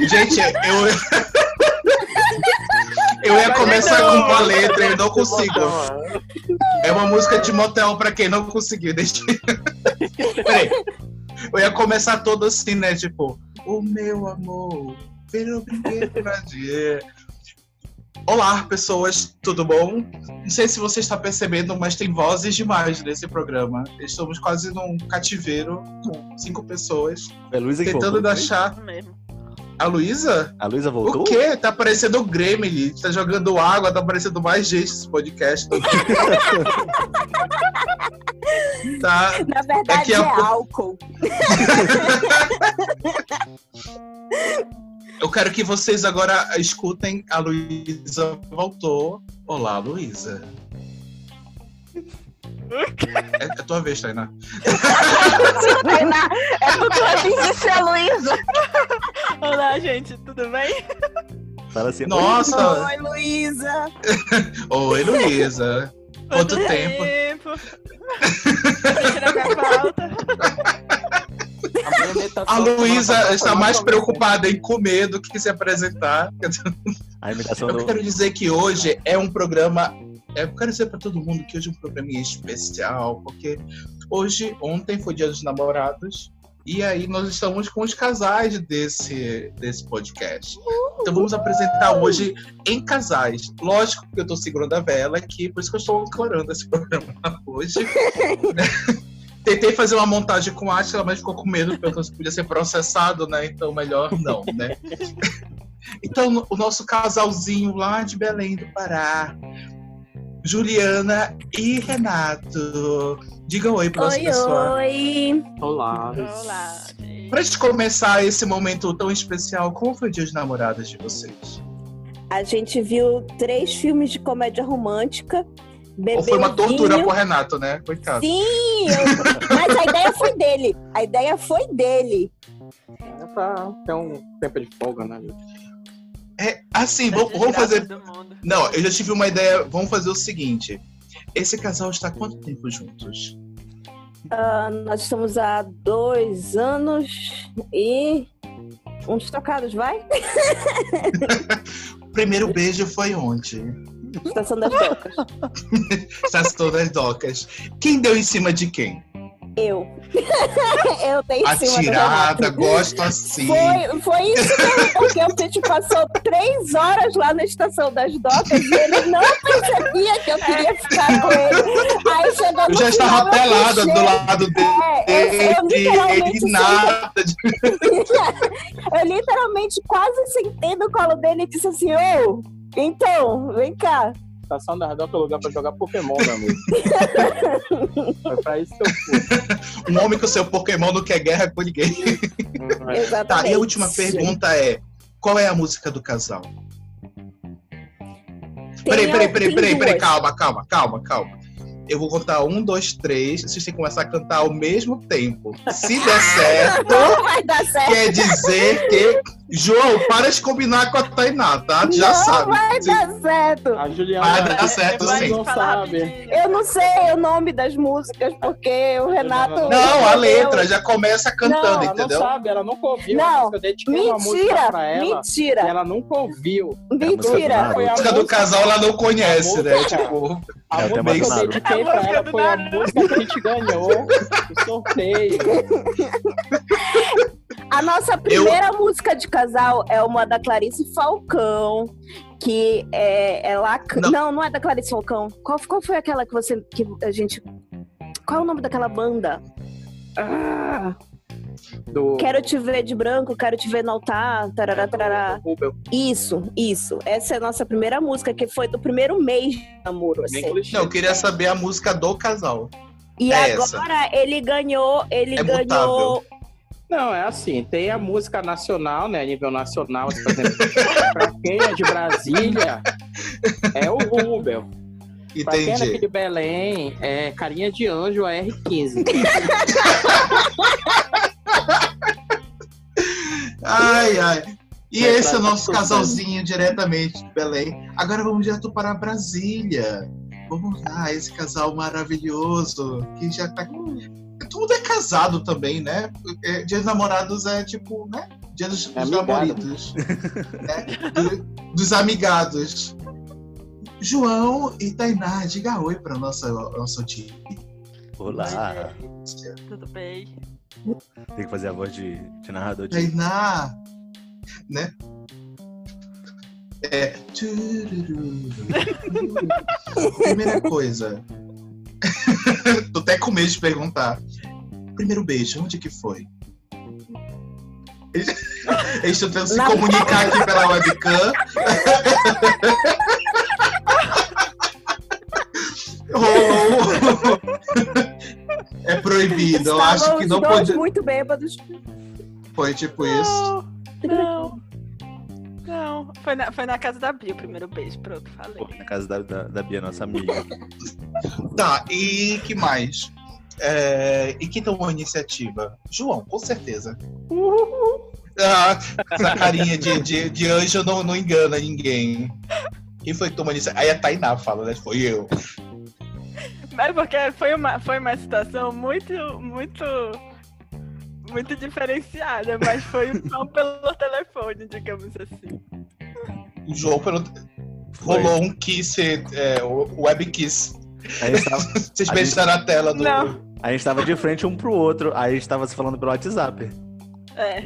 Gente, eu. Eu ia começar com uma letra e não consigo. É uma música de motel pra quem não conseguiu. Deixa... Peraí. Eu ia começar todo assim, né? Tipo, o meu amor brinquedo pra dia. Olá, pessoas, tudo bom? Não sei se você está percebendo, mas tem vozes demais nesse programa. Estamos quase num cativeiro com cinco pessoas. É Luísa que tentando voltou, achar. Isso mesmo. A Luísa? A Luísa voltou? O quê? Tá parecendo o Gremlin. Tá jogando água, tá parecendo mais gente esse podcast. tá. Na verdade, Daqui a é pouco- álcool. Eu quero que vocês agora escutem. A Luísa voltou. Olá, Luísa. É, é tua vez, Tainá. Tainá, é tudo antes de ser Luísa. Olá, gente, tudo bem? Fala assim. Nossa! Oi, Luísa. Oi, Luísa. Quanto tempo? tempo? Sentindo minha falta. A Luísa está mais preocupada em comer do que se apresentar. A imitação Eu do. quero dizer que hoje é um programa. Eu quero dizer para todo mundo que hoje é um programinha especial, porque hoje, ontem foi Dia dos Namorados, e aí nós estamos com os casais desse, desse podcast. Então vamos apresentar hoje em casais. Lógico que eu estou segurando a vela aqui, por isso que eu estou declarando esse programa hoje. Tentei fazer uma montagem com a Atila, mas ficou com medo, porque podia ser processado, né? Então melhor não, né? Então, o nosso casalzinho lá de Belém do Pará, Juliana e Renato. Diga oi para as Oi, pessoas. oi. Olá. Olá. Pra gente começar esse momento tão especial, como foi o dia de namoradas de vocês? A gente viu três filmes de comédia romântica. Bebeu Ou foi uma tortura vinho. pro Renato, né? Coitado. Sim, eu- mas a ideia foi dele. A ideia foi dele. É pra ter um tempo de folga, né? É, assim, vamos, vamos desgraça fazer. Não, eu já tive uma ideia. Vamos fazer o seguinte. Esse casal está há quanto tempo juntos? Ah, nós estamos há dois anos e uns trocados, vai? O primeiro beijo foi onde? Estação das Docas. Estação das docas. Quem deu em cima de quem? Eu. eu dei em cima do Atirada, gosto assim. Foi, foi isso mesmo, porque a gente passou três horas lá na estação das docas e ele não percebia que eu queria ficar com ele. Aí chegou Eu já estava pelada do lado dele. É, eu, eu literalmente Ele nada de Eu literalmente quase sentei no colo dele e disse assim, ô, então, vem cá. Estação da Radar é o lugar pra jogar Pokémon, meu amigo. Foi pra isso que eu fui. um homem com seu Pokémon não quer guerra com ninguém. Hum, é. Exatamente. Tá, e a última pergunta é: qual é a música do casal? Peraí, peraí, peraí, peraí, peraí, calma, calma, calma, calma. Eu vou contar um, dois, três. Vocês têm que começar a cantar ao mesmo tempo. Se der certo, Não vai dar certo. quer dizer que. João, para de combinar com a Tainá, tá? Já não sabe. vai dar certo. A Juliana. Vai dar certo Vai sim. não sabe. Eu não sei o nome das músicas, porque o Renato. Não, a entendeu? letra já começa cantando, Não, ela não entendeu? sabe, ela nunca ouviu. Não, a música. Eu dediquei uma música Mentira, pra ela. Mentira, ela nunca ouviu. mentira. Foi A música do casal ela não conhece, né? música- Tipo, A É, o música que eu dediquei A pra música ela foi a música que a gente ganhou no sorteio. A nossa primeira música de casal é uma da Clarice Falcão, que é, é lá. Não. Não. não, é da Clarice Falcão. Qual, qual foi aquela que você. que a gente. Qual é o nome daquela banda? Ah, Do, quero te ver de branco, quero te ver no altar. Tarará, tarará. Isso, isso. Essa é a nossa primeira música, que foi do primeiro mês de namoro, assim. não, eu queria saber a música do casal. E É agora ele ganhou, ele É ganhou. Não, é assim, tem a música nacional, né, a nível nacional, por exemplo, pra quem é de Brasília, é o Rubel. Pra quem é daqui de Belém, é Carinha de Anjo, a R15. Ai, ai. E Vai esse é o nosso casalzinho diretamente de Belém. Agora vamos direto para Brasília. Vamos lá, esse casal maravilhoso que já tá. Tudo é casado também, né? É, Dia dos namorados é tipo, né? Dia dos, dos amigado. namoridos. né? Do- dos amigados. João e Tainá, diga oi para nossa nosso time. Olá. Tudo bem? Tem que fazer a voz de, de narrador de. Tainá, né? É. Primeira coisa. Tô até com medo de perguntar. Primeiro beijo, onde que foi? Eles estão tentando se Na comunicar aqui pela webcam. Rolou. É proibido. Eu acho que não pode. muito bêbados. Foi tipo isso. Não, não. Foi na, foi na casa da Bia o primeiro beijo, pronto, falei. Pô, na casa da, da, da Bia, nossa amiga. Tá, e que mais? É, e quem tomou a iniciativa? João, com certeza. Ah, essa carinha de, de, de anjo não, não engana ninguém. Quem foi que tomou a iniciativa? Aí a Tainá fala, né? Foi eu. Mas porque foi uma, foi uma situação muito, muito, muito diferenciada, mas foi só pelo telefone, digamos assim. O João pelo- Foi. rolou um kiss, é, o web kiss. Gente, tava, Vocês beijaram a tela do. Não. a gente tava de frente um pro outro, aí a gente tava se falando pelo WhatsApp. É.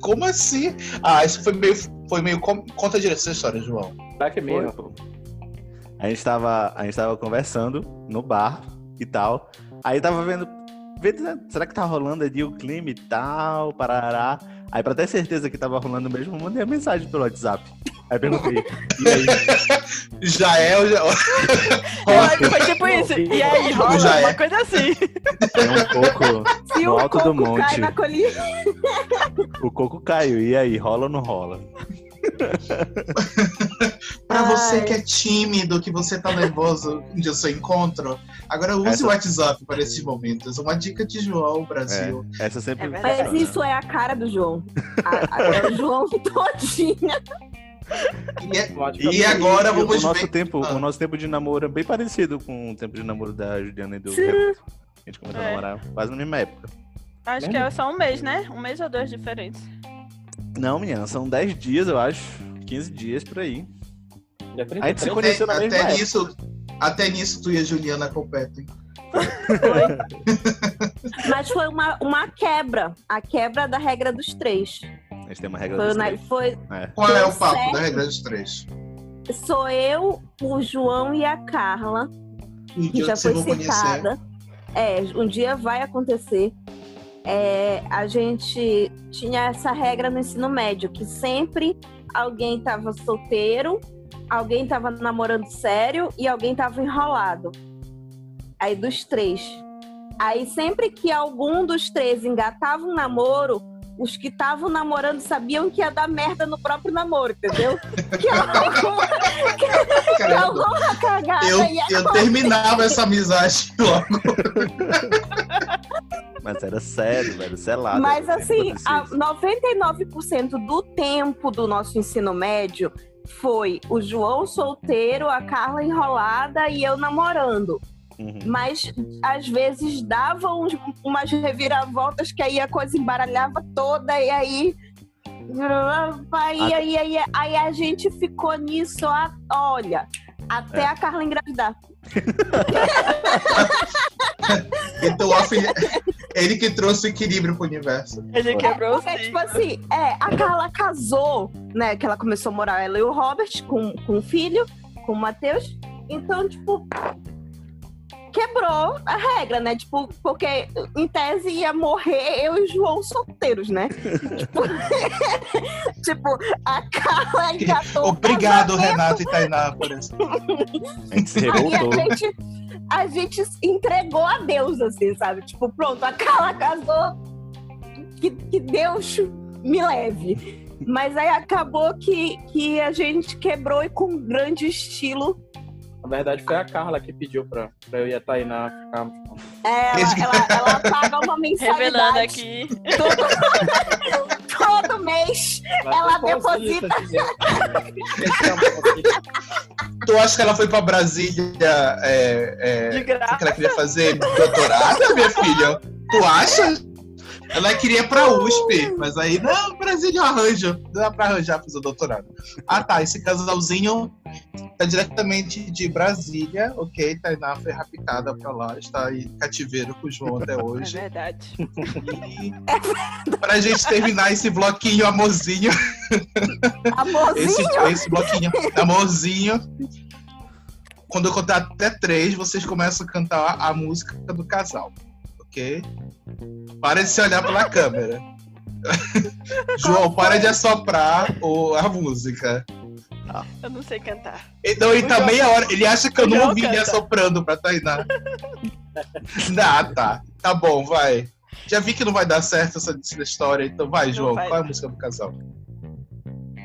Como assim? Ah, isso foi meio. Foi meio. Conta direito essa história, João. Será que é mesmo? pô. A gente tava, a gente tava conversando no bar e tal. Aí tava vendo, né, será que tá rolando ali o clima e tal, parará. Aí pra ter certeza que tava rolando mesmo, eu mandei a mensagem pelo WhatsApp. Aí perguntei, e aí? Já é. o- Já... Foi, foi tipo isso. E aí, rola Já é. uma coisa assim. É um pouco, Se No o alto do coco cai monte. na colina. o coco caiu, e aí, rola ou não rola? Pra você Ai. que é tímido, que você tá nervoso de seu encontro, agora use Essa- o WhatsApp para esses momentos. Uma dica de João, Brasil. Essa sempre É. Mas isso é a cara do João. A, a- é o João todinha. E, é- e agora o vamos nosso ver. tempo, Ah. o nosso tempo de namoro é bem parecido com o tempo de namoro da Juliana e do Sim. Renato. A gente começou a É. namorar quase na mesma época. Acho que é só um mês, né? Um mês ou dois diferentes. Não, menina, são 10 dias, eu acho. 15 dias por aí. A gente se 33? conheceu na até, mesma até nisso, até nisso tu e a Juliana competem. Mas foi uma, uma quebra. A quebra da regra dos três. A gente tem uma regra Foi, dos na- três. foi- É. Qual é o papo certo. da regra dos três? sou eu, o João e a Carla, Um que já foi vão conhecer. citada. É, um dia vai acontecer. É, a gente tinha essa regra no ensino médio, que sempre alguém estava solteiro, alguém estava namorando sério e alguém estava enrolado. Aí dos três. Aí sempre que algum dos três engatava um namoro, os que estavam namorando sabiam que ia dar merda no próprio namoro, entendeu? que alguma, que alguma cagada eu, ia eu terminava essa amizade logo. Mas era sério, velho, selado. Mas sempre assim, acontecia a isso. 99% do tempo do nosso ensino médio foi o João solteiro, a Carla enrolada e eu namorando. Uhum. Mas às vezes dava uns- umas reviravoltas que aí a coisa embaralhava toda e aí. Aí, aí, aí, aí a gente ficou nisso, a- olha, até É. a Carla engravidar. Então, a filha- ele que trouxe o equilíbrio pro universo. Ele quebrou o Porque, tipo assim, é, a Carla casou, né? Que ela começou a morar, ela e o Robert, com, com o filho, com o Matheus. Então, tipo, quebrou a regra, né? Tipo, porque em tese ia morrer eu e o João solteiros, né? tipo, tipo, a Carla engatou. Obrigado, Renato e Tainá, por isso. A gente se Aí a revoltou. gente, a gente entregou a Deus, assim, sabe? Tipo, pronto, a Carla casou, que, que Deus me leve. Mas aí acabou que, que a gente quebrou e com grande estilo. Na verdade, foi a Carla que pediu pra, pra eu e a Tainá ficarmos. juntos. Ela, ela, ela paga uma Revelando mensalidade aqui. todo, todo mês. Ela Mas posso deposita. é. Tu acha que ela foi pra Brasília é, é, De graça. que ela queria fazer doutorado, minha filha? Tu acha? Ela queria pra USP, mas aí, não, Brasília eu arranjo. Dá pra arranjar fazer o doutorado. Ah, tá. Esse casalzinho tá diretamente de Brasília, ok? Tainá foi raptada pra lá, está em cativeiro com o João até É hoje. verdade. E pra gente terminar esse bloquinho amorzinho, Amorzinho. esse, esse bloquinho amorzinho. Quando eu contar até três, vocês começam a cantar a música do casal, ok? Para de se olhar pela câmera. João, para de assoprar o, a música. Eu não sei cantar. Então, ele tá João- meia hora. Ele acha que eu não João ouvi ele assoprando pra Tainá. Ah, tá. Tá bom, vai. Já vi que não vai dar certo essa, essa história, então vai, João. vai Qual é a música do casal?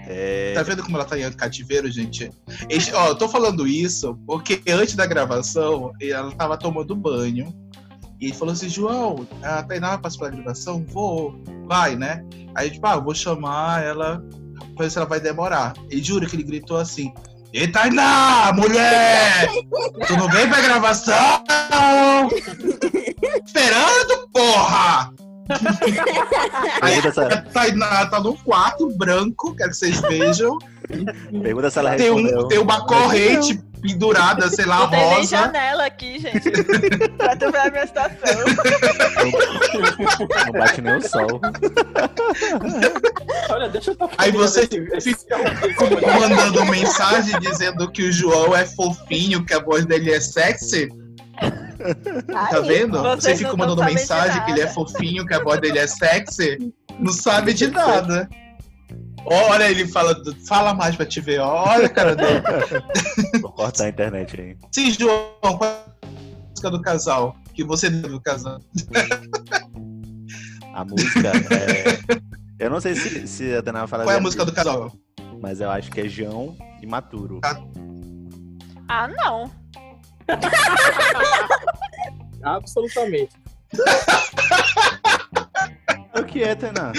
É, Tá vendo como ela tá em cativeiro, gente? Ó, eu tô falando isso porque antes da gravação, ela tava tomando banho. E ele falou assim, João, a Tainá vai participar da gravação? Vou. Vai, né? Aí, tipo, ah, eu vou chamar ela, pra ver se ela vai demorar. E juro que ele gritou assim, Ei, Tainá, mulher! Tu não vem pra gravação? Esperando, porra! Aí a Tainá tá num quarto branco, quero que vocês vejam. pergunta se ela Tem, um, tem uma corrente pendurada, sei lá, Não tem rosa. janela aqui, gente. pra tu ver a minha situação. Não bate nem o sol. Olha, deixa eu tá Aí você fica mandando mensagem dizendo que o João é fofinho, que a voz dele é sexy. Tá vendo? Você fica mandando mensagem que ele é fofinho, que a voz dele é sexy. Não sabe de nada. Olha, ele fala, fala mais pra te ver. Olha, cara dele. Vou cortar a internet aí. Sim, João, qual é a música do casal? Que você deu do casal. A música é. Eu não sei se, se a vai falar. Qual é a música do casal? Mas eu acho que é João e Maturo. Ah, não. Absolutamente. O que é, Tana?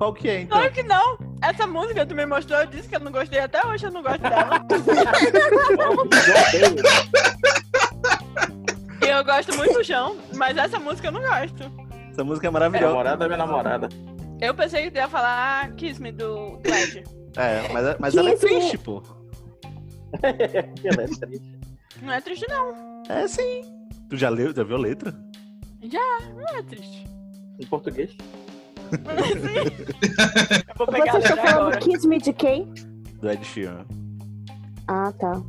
Qual que é, então? Claro que não. Essa música tu me mostrou, eu disse que eu não gostei até hoje, eu não gosto dela. E eu gosto muito do João, mas essa música eu não gosto. Essa música é É maravilhosa. namorada da minha namorada. Eu pensei que tu ia falar Kiss Me do Led. É, mas, mas ela é triste, pô. Ela é triste. Não é triste, não. É sim. Tu já leu, já viu a letra? Não é triste. Em português. Sim. Eu vou pegar a Vocês estão letra falando agora. Kiss Me de quem? Do Ed Sheeran. Ah, tá.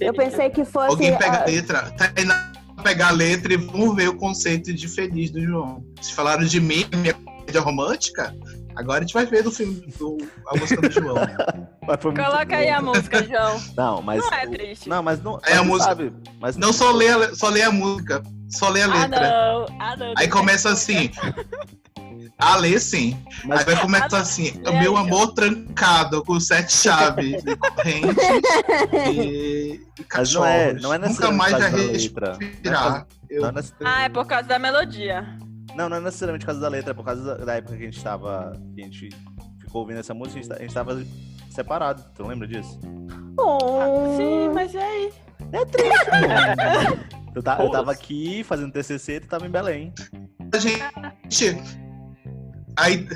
Eu pensei que fosse. Alguém pega ah, a letra. Tainá pegar a letra e vamos ver o conceito de feliz do João. Se falaram de mim, minha comédia romântica, agora a gente vai ver do filme do, a música do João. Mas foi muito Coloca aí bom. a música, João. Não, mas. Não é triste. Não, mas não. É a música. Sabe, mas Não só lê, a, só lê a música, só lê a Ah, letra. não. Ah, não. Aí começa assim. A ler sim. Mas- Aí vai começar assim, lê meu amor trancado com sete chaves de corrente e, e Mas não é- não é Nunca mais vai necessariamente por causa da letra. respirar. Eu- Não, é Ah, é por causa da melodia. não, não é necessariamente por causa da letra, é por causa da, época que a gente tava. Que a gente ficou ouvindo essa música, a gente, gente tava separado. Tu não lembra disso? oh. Sim, mas e aí? Eu, ta- eu tava Foda-se. aqui fazendo TCC, tu tava em Belém. A gente. A, in-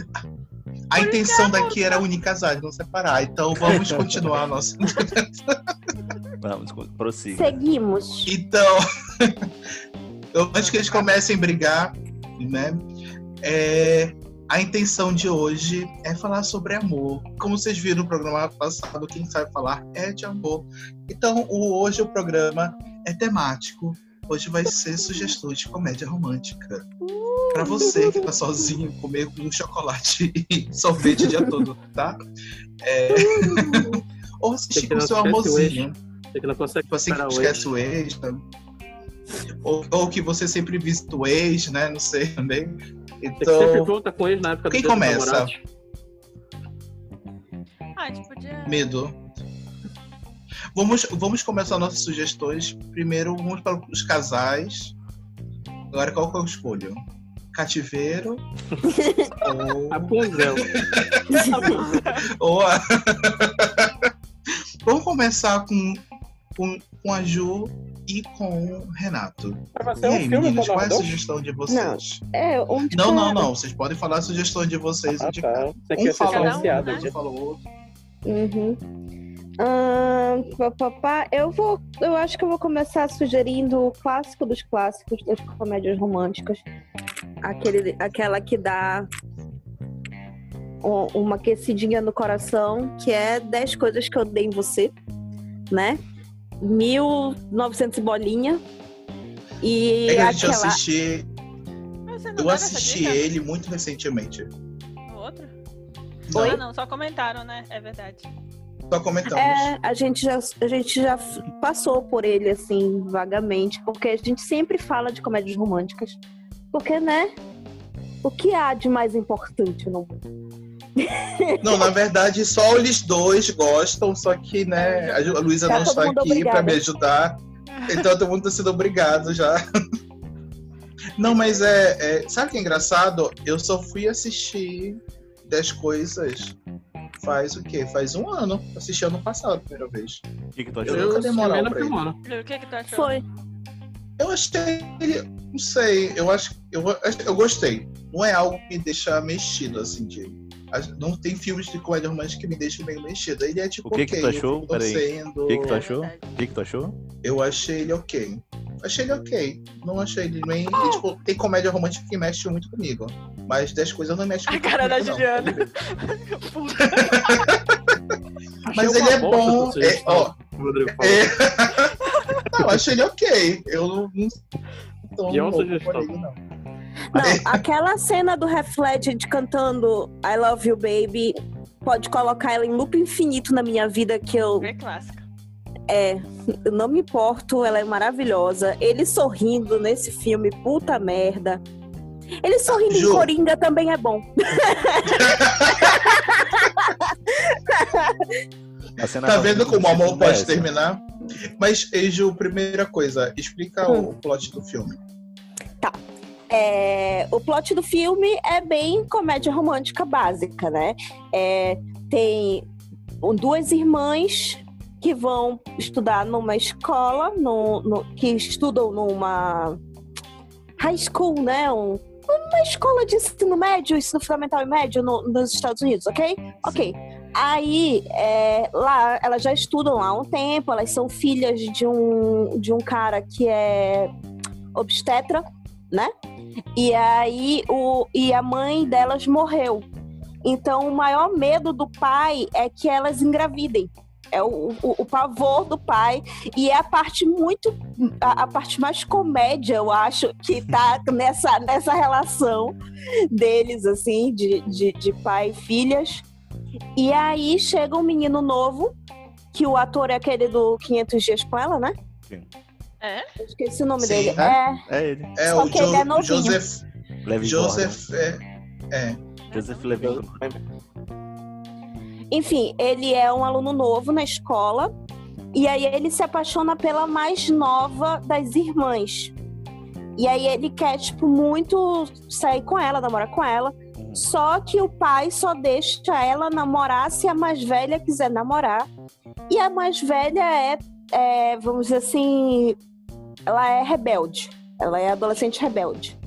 a intenção daqui era unir casais, não separar. Então vamos continuar a nossa. Vamos, prossiga. Seguimos. Então, antes que eles comecem a brigar, né? é, a intenção de hoje é falar sobre amor. Como vocês viram no programa passado, quem sabe falar é de amor. Então, o- hoje o programa é temático. Hoje vai ser sugestões de comédia romântica. Pra você que tá sozinho, comer com chocolate e sorvete o dia todo, tá? É... Ou assistir com seu amorzinho. Você que não consegue Tipo assim, que esquece o ex, né? ou, ou que você sempre visita o ex, né? Não sei também. Você que sempre Então, volta com eles na época Quem do começa? Ah, gente podia. medo. Vamos, vamos começar nossas sugestões. Primeiro, vamos para os casais. Agora, qual que eu escolho? Cativeiro ou, Rapunzel. ou a... Vamos começar com, com, com a Ju e com o Renato. Mas E um aí, filme meninas, com qual é a sugestão de vocês? É, um de Não, não, não. Vocês podem falar a sugestão de vocês Ah, tá. Você Um quer fala um, né? fala o outro. Uhum. Ahn, pá, pá, pá, eu vou. Eu acho que eu vou começar sugerindo o clássico dos clássicos das comédias românticas. Aquele, aquela que dá um- uma aquecidinha no coração, que é 10 coisas que eu odeio em você, né? 1900 e bolinha. E É que a gente aquela. assisti, eu deu essa assisti ele muito recentemente. O outro? Não, Ah, não, só comentaram, né? É verdade. Só comentamos. É, a gente, já, a gente já passou por ele, assim, vagamente, porque a gente sempre fala de comédias românticas. Porque, né? O que há de mais importante no mundo? Não, na verdade, só eles dois gostam, só que, né, a Luísa Tá não está aqui para me ajudar. Então todo mundo tá sendo obrigado já. Não, mas é, é- Sabe o que é engraçado? Eu só fui assistir 10 coisas faz o quê? Faz um ano. Assisti ano passado, a primeira vez. O que, que tu Eu achou? nunca dei moral primeira pra ele. semana. O que que tu achou? Foi. Eu achei ele. Não sei, eu acho. Eu, eu gostei. Não é algo que me deixa mexido, assim, de. Não tem filmes de comédia romântica que me deixam meio mexido. Ele é tipo. O que que ok, tu eu achou? Peraí. torcendo. O que, que tu achou? O que, que tu achou? Eu achei ele ok. Achei ele ok. Não achei ele nem. e, tipo, tem comédia romântica que mexe muito comigo. Mas 10 coisas não mexe A muito cara da comigo, não. Juliana. Mas ele é bom. É, ó, é... não, achei ele ok. Eu não. não Pior louco sugestão. ele, não. Não, aquela cena do Heath Ledger cantando I Love You Baby pode colocar ela em loop infinito na minha vida que eu, Bem clássica. Eu não me importo, ela é maravilhosa. Ele sorrindo nesse filme, puta merda. Ele sorrindo Ju. em Coringa também é bom. Tá vendo como o amor é pode terminar? Mas, Eiju, primeira coisa, explica Hum. o plot do filme. É, o plot do filme é bem comédia romântica básica, né? É, tem duas irmãs que vão estudar numa escola, no, no- que estudam numa high school, né? Um- uma escola de ensino médio, ensino fundamental e médio no- nos Estados Unidos, ok? Ok. Aí, é, lá, elas já estudam lá há um tempo, elas são filhas de um, de um cara que é obstetra, né? E aí, o, e a mãe delas morreu. Então, o maior medo do pai é que elas engravidem. É o, o, o pavor do pai. E é a parte muito. A, a parte mais comédia, eu acho, que tá nessa, nessa relação deles, assim, de, de, de pai e filhas. E aí chega um menino novo, que o ator é aquele do 500 Dias com ela, né? É? Eu esqueci o nome Sim. dele. É? É, É ele. É Só o que ele Jo- é novinho. Joseph. Levin Joseph. É, é. Joseph Levin. Enfim, ele é um aluno novo na escola e aí ele se apaixona pela mais nova das irmãs. E aí ele quer, tipo, muito sair com ela, namorar com ela. Só que o pai só deixa ela namorar se a mais velha quiser namorar. E a mais velha é, é, vamos dizer assim, ela é rebelde. Ela é adolescente rebelde.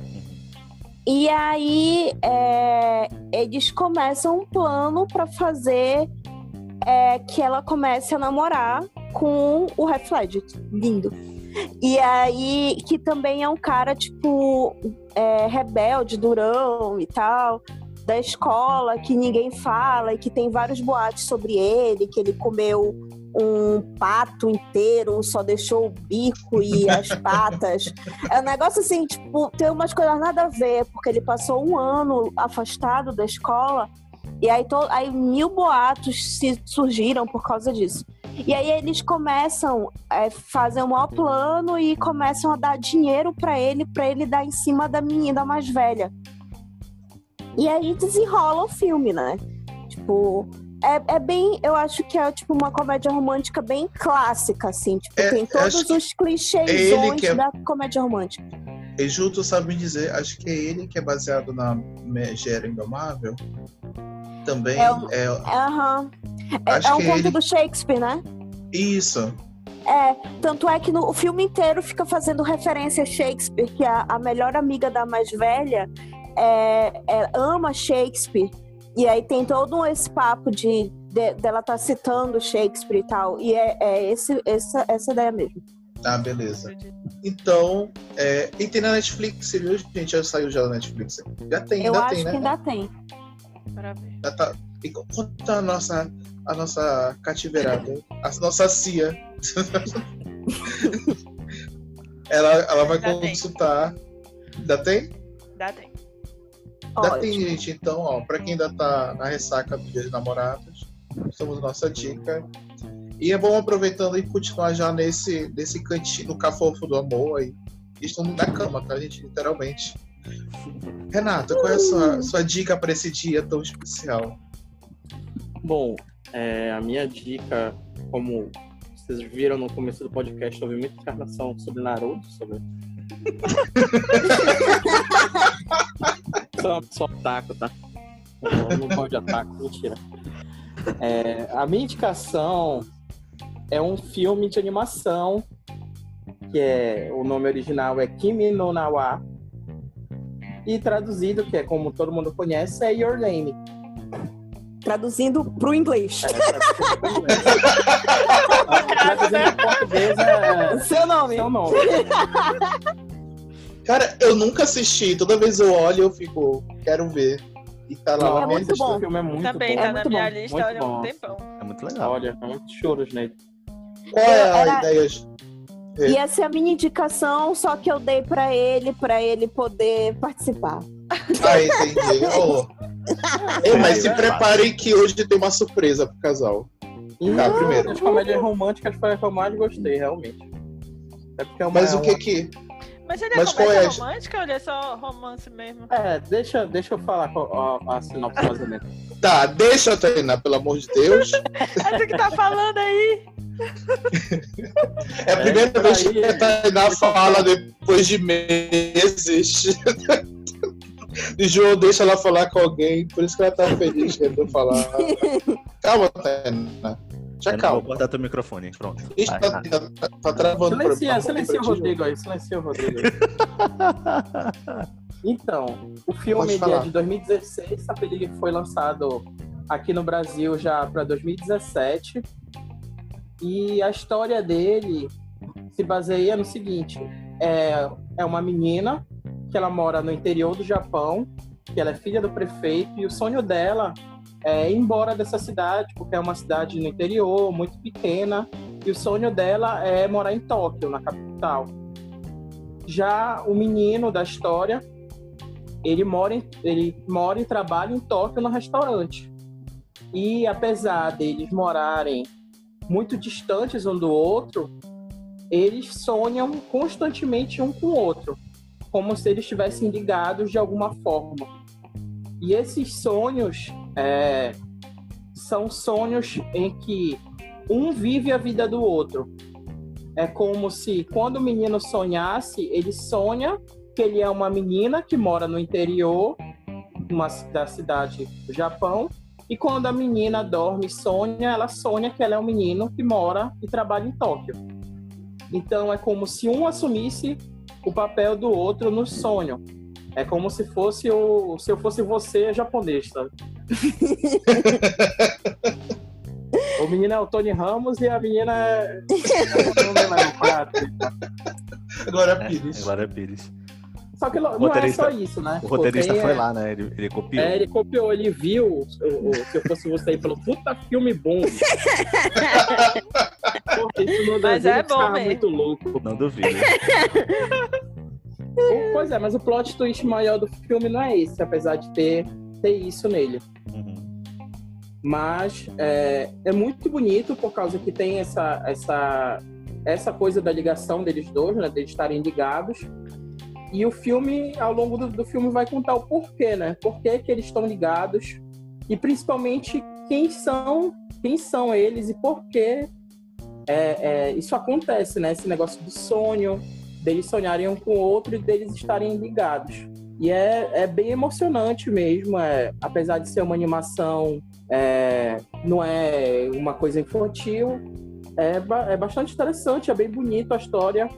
E aí é, eles começam um plano para fazer é, que ela comece a namorar com o Ledger. Lindo. E aí, que também é um cara, tipo, é, rebelde, durão e tal, da escola, que ninguém fala e que tem vários boatos sobre ele, que ele comeu um pato inteiro, só deixou o bico e as patas. É um negócio assim, tipo, tem umas coisas nada a ver, porque ele passou um ano afastado da escola e aí, to- aí mil boatos se surgiram por causa disso. E aí eles começam a fazer um maior plano e começam a dar dinheiro pra ele, pra ele dar em cima da menina mais velha. E aí desenrola o filme, né? Tipo, é, é bem, eu acho que é tipo uma comédia romântica bem clássica, assim. Tipo, É, tem todos os clichês que é- da comédia romântica. Eiju, tu sabe me dizer, acho que é ele que é baseado na Megera Indomável. Também É o- é. É, é um que conto ele- do Shakespeare, né? Isso. É, tanto é que no, o filme inteiro fica fazendo referência a Shakespeare, que a, a melhor amiga da mais velha é, é, ama Shakespeare. E aí tem todo esse papo de, de dela tá citando Shakespeare e tal. E é, é esse, essa, essa ideia mesmo. Tá, beleza. Então, é, e tem na Netflix, viu, gente? Já saiu já na Netflix. Já tem, Eu ainda acho tem, né? que ainda tem. Para ver. Já tá. E conta a nossa, a nossa cativeirada, a nossa CIA. ela, ela vai Já tem. consultar. Ainda tem? Dá tem. Ainda tem, gente. Então, ó, pra quem ainda tá na ressaca do Dia dos Namorados, estamos nossa dica. E é bom aproveitando e continuar já nesse, nesse cantinho, no cafofo do amor aí. Estamos na cama, tá, gente? Literalmente. Renata, qual é a sua, sua dica para esse dia tão especial? Bom, é, a minha dica, como vocês viram no começo do podcast, houve muita informação sobre Naruto, sobre. só, só taco, tá? Eu não gosto de ataque, mentira. É, a minha indicação é um filme de animação que é o nome original é Kimi no Nawa e traduzido, que é como todo mundo conhece, é Your Name. Traduzindo pro inglês. É, traduzindo português é Seu nome. seu nome. Cara, eu nunca assisti. Toda vez eu olho, eu fico, quero ver. E tá lá. Não, É muito esse bom. filme é muito Também bom. tá É na muito minha bom, lista muito olha há um tempão. É muito legal. Olha, é muitos choros nele. Qual é a Era- ideia? E essa é a minha indicação, só que eu dei pra ele, pra ele poder participar. Ah, entendi. Oh. Ei, mas se preparem que hoje tem uma surpresa pro casal. E Tá, primeiro. as comédias românticas foi a que eu mais gostei, realmente. É porque é uma, Mas o que que. Mas ele é Mas qual comédia é a- romântica ou ele é só romance mesmo? É, deixa, deixa eu falar qual- a, a sinopse mais ou menos. Tá, deixa eu treinar, pelo amor de Deus. É tu que tá falando aí? É a primeira É, vez que a Tainá fala depois de meses. E João deixa ela falar com alguém, por isso que ela tá feliz querendo falar. Calma, Tainá. Já Eu não vou calma. cortar teu microfone, pronto. Ixi, Vai, tá, tá- tá- travando Silencia, silencia o Rodrigo aí, silencia o Rodrigo aí. Então, o filme é de 2016, só que ele foi lançado aqui no Brasil já para 2017. E a história dele se baseia no seguinte: é, é uma menina que ela mora no interior do Japão, que ela é filha do prefeito, e o sonho dela é embora dessa cidade, porque é uma cidade no interior, muito pequena, e o sonho dela é morar em Tóquio, na capital. Já o menino da história, ele mora, em, ele mora e trabalha em Tóquio no restaurante. E apesar deles morarem muito distantes um do outro, eles sonham constantemente um com o outro, como se eles estivessem ligados de alguma forma. E esses sonhos é, são sonhos em que um vive a vida do outro. É como se quando o menino sonhasse, ele sonha que ele é uma menina que mora no interior uma, da cidade do Japão. E quando a menina dorme e sonha, ela sonha que ela é um menino que mora e trabalha em Tóquio. Então é como se um assumisse o papel do outro no sonho. É como se fosse o. Se eu fosse você japonês, sabe? o menino é o Tony Ramos e a menina é. Não qual é a atriz, tá? Agora É, Pires. Pires. Só que não é só isso, né? O roteirista Tem, foi é, lá, né? Ele, ele copiou. É, ele copiou, ele viu se eu fosse você e falou, puta filme bom. Porque isso no Mas é bom ficava mesmo. muito louco. Não duvido. Pois é, mas o plot twist maior do filme não é esse, apesar de ter, isso nele. Uhum. Mas é, é muito bonito por causa que tem essa, essa, essa coisa da ligação deles dois, né? Deles estarem ligados. E o filme, ao longo do, do filme, vai contar o porquê, né? Por que, que eles estão ligados e principalmente quem são, quem são eles e por que é, é, isso acontece, né? Esse negócio do sonho, deles sonharem um com o outro e deles estarem ligados. E é, é bem emocionante mesmo, é, apesar de ser uma animação, é, não é uma coisa infantil, é, é bastante interessante, é bem bonito a história.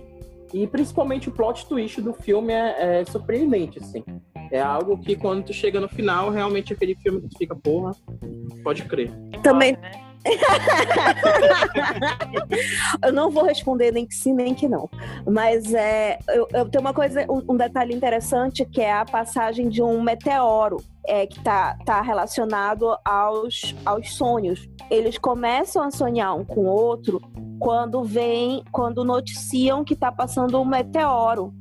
E principalmente o plot twist do filme é, é surpreendente, assim. É algo que quando tu chega no final, realmente aquele filme que tu fica, porra, pode crer. Também- Envolve, né? Eu não vou responder nem que sim, nem que não. Mas é, eu, eu tenho uma coisa, um, um detalhe interessante que é a passagem de um meteoro é, que tá, tá relacionado aos, aos sonhos. Eles começam a sonhar um com o outro quando vem, quando noticiam que tá passando um meteoro.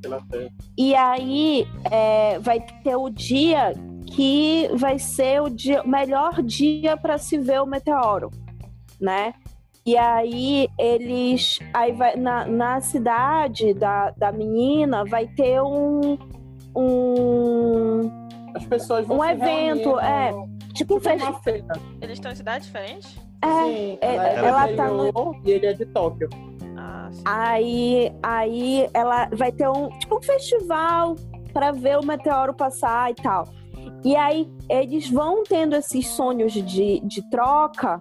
E aí é, vai ter o dia que vai ser o dia, o melhor dia para se ver o meteoro, né? E aí eles. Aí vai, na, na cidade da, da menina vai ter um. um As pessoas vão Um se evento, reunir é. no- tipo um tipo festival. uma feira. Eles estão em cidades diferentes? É, Sim, é, ela, é do ela tá no- e ele é de Tóquio. Ah, sim. Aí, aí ela vai ter um tipo um festival para ver o meteoro passar e tal. E aí eles vão tendo esses sonhos de, de troca,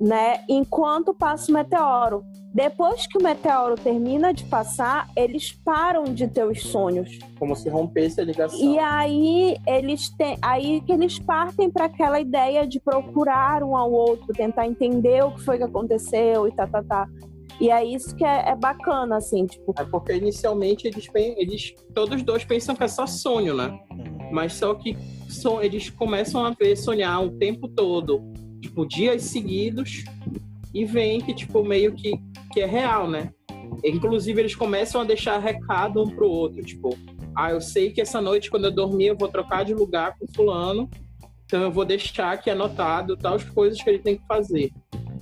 né? Enquanto passa o meteoro. Depois que o meteoro termina de passar, eles param de ter os sonhos. Como se rompesse a ligação. E aí eles têm, aí que eles partem para aquela ideia de procurar um ao outro, tentar entender o que foi que aconteceu e tá, tá, tá. E é isso que é, é bacana, assim, tipo, É porque inicialmente eles, eles todos dois pensam que é só sonho, né? Uhum. Mas só que son- eles começam a ver sonhar o tempo todo, tipo, dias seguidos, e veem que, tipo, meio que, que é real, né? Inclusive, eles começam a deixar recado um pro outro, tipo, ah, eu sei que essa noite, quando eu dormir, eu vou trocar de lugar com fulano, então eu vou deixar aqui anotado tais coisas que ele tem que fazer.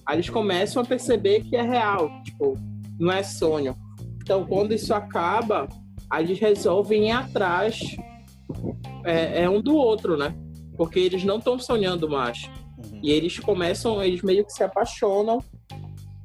Aí eles começam a perceber que é real, tipo, não é sonho. Então, quando isso acaba, aí eles resolvem ir atrás é, é um do outro, né? Porque eles não estão sonhando mais. E eles começam, eles meio que se apaixonam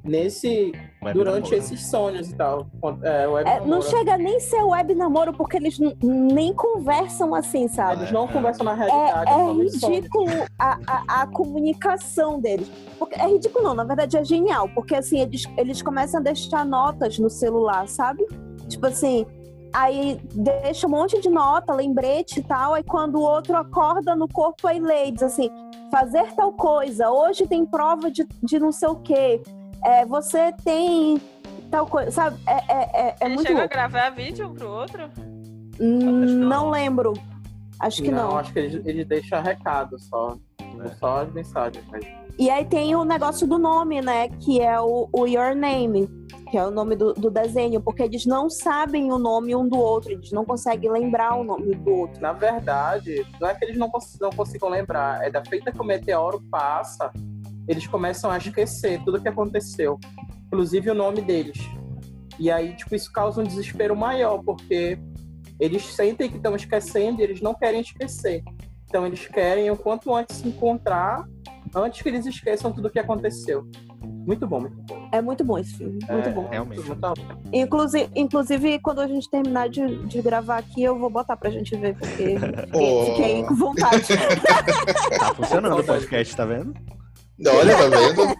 nesse Web durante namoro. esses sonhos e tal. É, web é, não chega nem ser web namoro, porque eles nem conversam assim, sabe? Eles não É. conversam na É, realidade, é sonhos. ridículo a, a, a comunicação deles. Porque, é ridículo, não, na verdade é genial. Porque assim, eles, eles começam a deixar notas no celular, sabe? Tipo assim, aí deixa um monte de nota, lembrete e tal. Aí quando o outro acorda no corpo, aí lê, e diz assim: fazer tal coisa, hoje tem prova de, de não sei o quê. É, você tem tal coisa, sabe? É, é, é, é Ele muito chegou a louco. gravar vídeo um pro outro? Hum, não. Não lembro. Acho que não. acho que eles, eles deixam recado só. É. Só as mensagens. Mas... E aí tem o negócio do nome, né? Que é o, o Your Name, que é o nome do, do desenho, porque eles não sabem o nome um do outro, eles não conseguem lembrar o nome do outro. Na verdade, não é que eles não, cons- não consigam lembrar, é da feita que o meteoro passa, eles começam a esquecer tudo que aconteceu, inclusive o nome deles. E aí, tipo, isso causa um desespero maior, porque eles sentem que estão esquecendo e eles não querem esquecer. Então, eles querem o quanto antes se encontrar, antes que eles esqueçam tudo que aconteceu. Muito bom, muito bom. É muito bom esse filme, muito É, bom. realmente. Muito, muito bom. Inclusive, inclusive, quando a gente terminar de, de gravar aqui, eu vou botar pra gente ver, porque Oh. fiquei com vontade. Tá funcionando o podcast, tá vendo? Olha, tá vendo?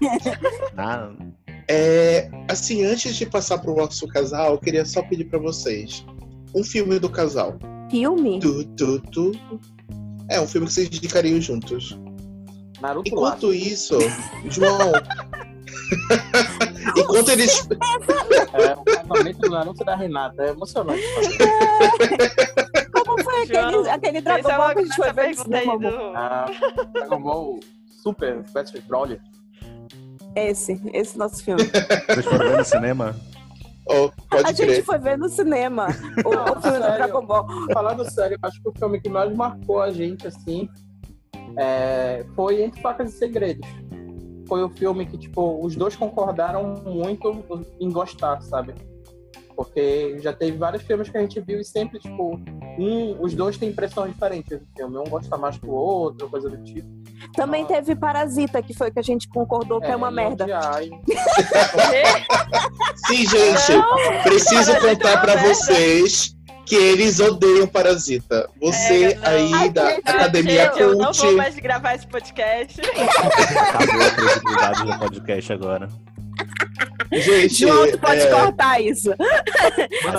Ah, É, assim, antes de passar pro nosso casal, eu queria só pedir pra vocês um filme do casal. Filme? Tu, tu, tu. É um filme que vocês indicariam juntos. Naruto Enquanto isso, João. Enquanto eles. É, o casamento do Naruto da Renata. É emocionante. Como foi aquele, João, aquele Dragon Ball que a gente foi ver no do... Ah, Dragon Ball Super Fast Broly. Esse, esse nosso filme. vocês foram ver no cinema? Oh, A pode gente crer. foi ver no cinema o, o filme do? Dragon Ball. Falando sério, eu acho que o filme que mais marcou a gente, assim, é, foi Entre Facas e Segredos. Foi o filme que, tipo, os dois concordaram muito em gostar, sabe? Porque já teve vários filmes que a gente viu e sempre, tipo, um, os dois têm impressões diferentes do filme. Um gosta mais que o outro, coisa do tipo. Também Ah. teve Parasita, que foi que a gente concordou que é, uma e merda. Sim, gente, preciso Parasita contar é uma pra merda. vocês que eles odeiam Parasita. Você É, não. aí Ai, da gente, Academia Gente, eu não Cult. vou mais gravar esse podcast. Acabou a credibilidade do podcast agora. Gente, João, tu pode é, cortar isso.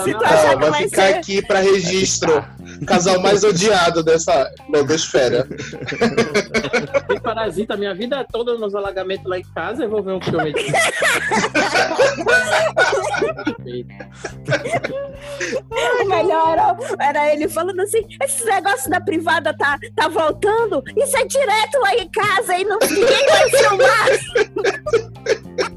Se tu achar que vai vai ficar ser. aqui pra registro. O casal mais odiado dessa blogosfera. E Parasita, minha vida toda nos alagamentos lá em casa, eu vou ver um filme. O melhor era, era ele falando assim: esse negócio da privada tá, tá voltando, isso é direto lá em casa e não, ninguém vai filmar.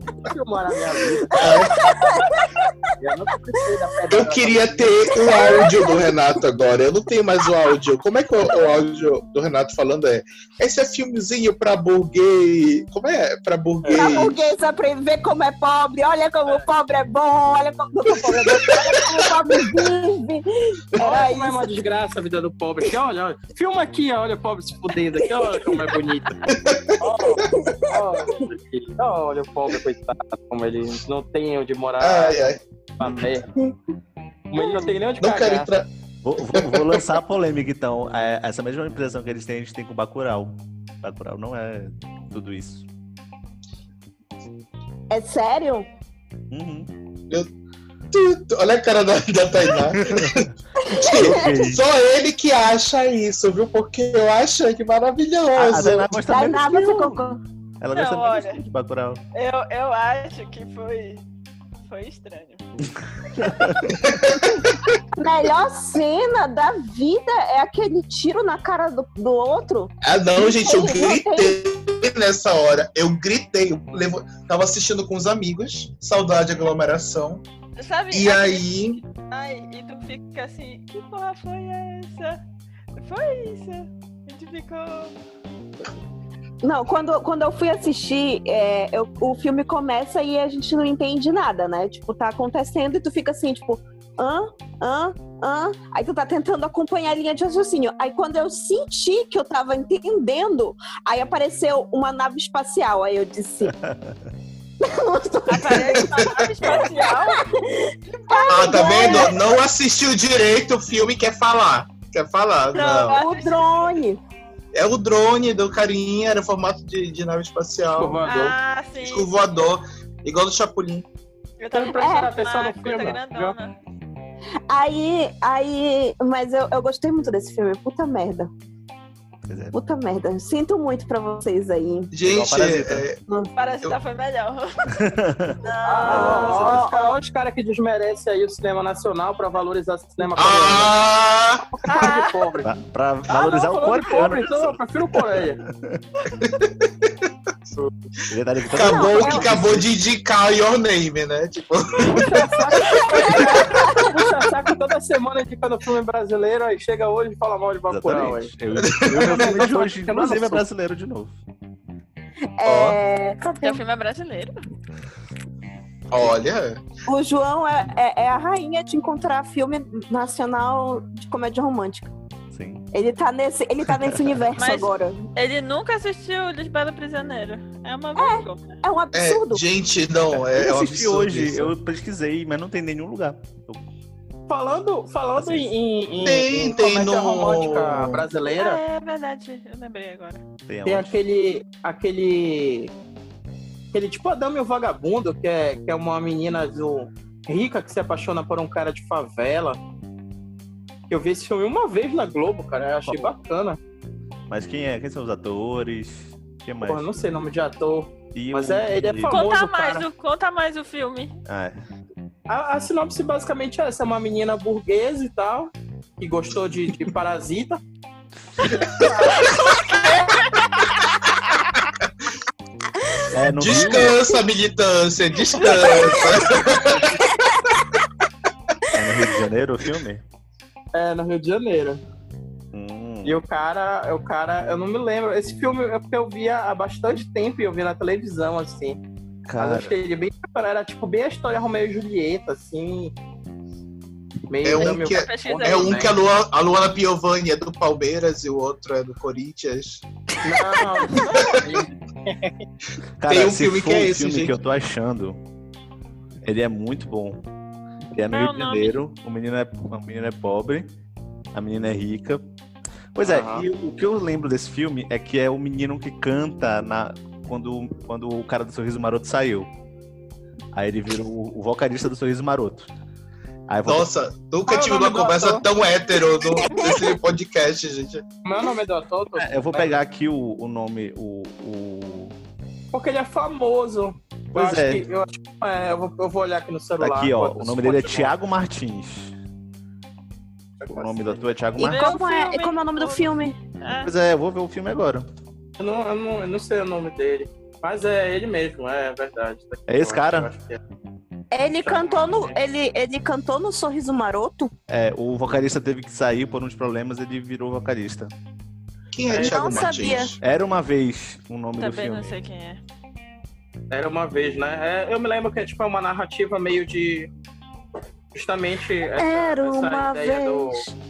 filmar a minha vida. Eu Eu queria ter o áudio do Renato agora. Eu não tenho mais o áudio. Como é que o, o áudio do Renato falando é? Esse é filmezinho pra burguês. Como é? Pra burguês. Pra burguesa pra ver como é pobre, olha como o pobre é bom, olha como, como o pobre é bom, olha como o pobre vive. Era Olha como é uma desgraça a vida do pobre. Aqui, olha, olha. Filma aqui, olha o pobre se fudendo aqui, olha como é bonito. Olha, aqui. olha o pobre, coitado, como ele não tem onde morar. Ai, ai. Como ele não tem nem onde Não cagar. entrar. Vou, vou- vou lançar a polêmica, então. É, essa mesma impressão que eles têm, a gente tem com o Bacurau. Bacurau não é tudo isso. É sério? Uhum. Tu- Olha a cara da, da Tainá. Só ele que acha isso, viu? Porque eu acho que A, a maravilhoso. Tainá Tainá, do você. Ela Não, gosta olha. mesmo de Bacurau. Eu, eu acho que foi. Foi estranho. Melhor cena da vida é aquele tiro na cara do, do outro. Ah, não, gente, eu gritei nessa hora. Eu gritei. Eu levo... Tava assistindo com os amigos. Saudade aglomeração. Sabe? E aí. Ai, e tu fica assim, que porra foi essa? Foi isso. A gente ficou. Não, quando, quando eu fui assistir, é, eu- o filme começa e a gente não entende nada, né? Tipo, tá acontecendo e tu fica assim, tipo, hã? Hã? Hã? Aí tu tá tentando acompanhar a linha de raciocínio. Aí quando eu senti que eu tava entendendo, aí apareceu uma nave espacial. Aí eu disse. Aparece uma nave espacial. Ah, tá vendo? Não assistiu direito o filme quer falar. Quer falar? Não. o drone. É o drone do carinha, era formato de, de nave espacial. Escovador. Ah, sim. Voador, igual do Chapolin. Eu tava prestando pensando atenção no coisa filme, grandona. Aí, aí, mas eu, eu gostei muito desse filme. Puta merda. Pois é. Puta merda. Sinto muito pra vocês aí. Gente, Parasita. é, Parece que Eu- foi melhor. Ah, Não. olha os caras- olha os caras que desmerecem aí o cinema nacional pra valorizar o cinema coreano. ah, Cara de pobre. Pra, pra Ah, valorizar não, o coreano. pobre, então eu prefiro Coreia. Ele tá acabou, Não, que é- acabou de indicar Your Name, né? Tipo, Puxa saco toda semana indicando filme brasileiro, aí chega hoje e fala mal de Bacurau. aí. Exatamente. Eu, eu, filme de hoje, inclusive, é brasileiro de novo. É, Porque o filme é brasileiro. olha, o João é, é- é a rainha de encontrar filme nacional de comédia romântica. Sim. Ele tá nesse, ele tá nesse universo Mas- agora. Ele nunca assistiu Lisbelo Prisioneiro. É uma vergonha. É um é, absurdo. gente, não, é, é eu um assisti absurdo hoje, isso. eu pesquisei, mas não tem nenhum lugar. Falando, falando Assim. em, em, Tem, em tem comédia no- romântica brasileira, Ah, é verdade. Eu lembrei agora. Tem tem aquele. aquele. aquele tipo a Dama e o Vagabundo, que é, que é uma menina do, rica que se apaixona por um cara de favela. Eu vi esse filme uma vez na Globo, cara. Eu achei Pô. bacana. Mas quem é? Quem são os atores? Quem mais? Porra, não sei o nome de ator. E mas o- é- ele é famoso. Conta cara. mais, o, conta mais o filme. Ah, é. A, a sinopse basicamente é essa: é uma menina burguesa e tal, que gostou de, de parasita. É, no Rio? Descansa, militância, descansa. É no Rio de Janeiro o filme? É, no Rio de Janeiro. Hum. E o cara, o cara, eu não me lembro. Esse filme é porque eu via há bastante tempo e eu vi na televisão, assim. Mas eu Cara, achei ele bem. Era tipo bem a história Romeu e Julieta, assim. Meio É um que é- É um que a, Lua, a Luana Piovani é do Palmeiras e o outro é do Corinthians. Não, cara tem um se filme for que é esse, filme gente. que eu tô achando, ele é muito bom. Ele é no Rio o de? Janeiro, o menino é, o menino é pobre, a menina é rica. Pois é, e o que eu lembro desse filme é que é o menino que canta na, quando, quando o cara do Sorriso Maroto saiu. Aí ele virou o, o vocalista do Sorriso Maroto. Aí Nossa, nunca é o tive uma conversa ator? tão hétero no- nesse podcast, gente. Meu nome é do ator? tô- É, eu vou pegar aqui o, o nome, o, o- Porque ele é famoso. Eu Pois acho é. que- eu, acho que- é, eu vou, eu vou olhar aqui no celular. Aqui, ó. O nome dele é você Thiago Martins. O nome do ator é Thiago E Vê Martins. o como é, e como é o nome do filme? É. Pois é, eu vou ver o filme agora. Eu não, eu, não, eu não sei o nome dele. Mas é ele mesmo, é verdade. É esse cara? é. Ele cantou no, ele, ele cantou no Sorriso Maroto? É, o vocalista teve que sair por uns problemas, ele virou vocalista. Quem é Eu Thiago não sabia. Martins? Era uma vez o nome do Também filme. não sei quem é. Era uma vez, né? É, eu me lembro que é tipo uma narrativa meio de. Justamente essa, Era essa uma ideia do vez. Um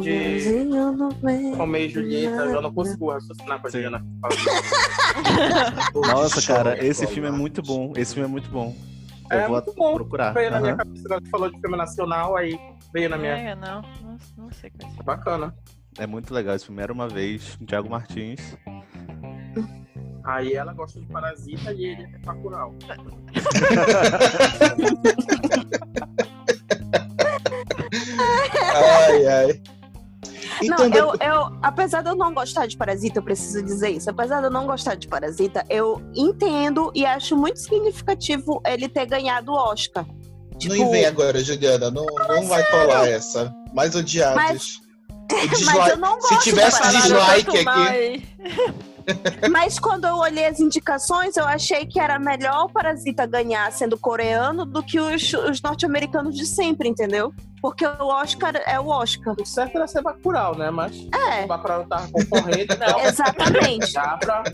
de-. Romeu e Julieta. Eu não consigo raciocinar com a. Juliana. Nossa, cara, Chora, esse filme é muito bom. Esse filme é muito bom. Eu É vou muito bom. procurar. Veio na minha cabeça quando você falou de filme nacional, aí veio na minha. É, não, não, não sei qual é. Bacana. É muito legal. Esse filme era uma vez. Thiago Martins. Aí ela gosta de Parasita e ele é Bacurau. Ai, ai. Então, não, eu, eu, apesar de eu não gostar de Parasita, eu preciso dizer isso. Apesar de eu não gostar de Parasita, eu entendo e acho muito significativo ele ter ganhado o Oscar. Tipo, não vem agora, Juliana. Não, não vai colar essa. Mais odiados. Mas- mas eu não Se gosto tivesse de Parasita. dislike aqui. Mas quando eu olhei as indicações, eu achei que era melhor o Parasita ganhar sendo coreano do que os, os norte-americanos de sempre, entendeu? Porque o Oscar é o Oscar. O certo era ser Bacurau, né? Mas É, o Bacurau tava concorrendo. Não. exatamente. Dá pra...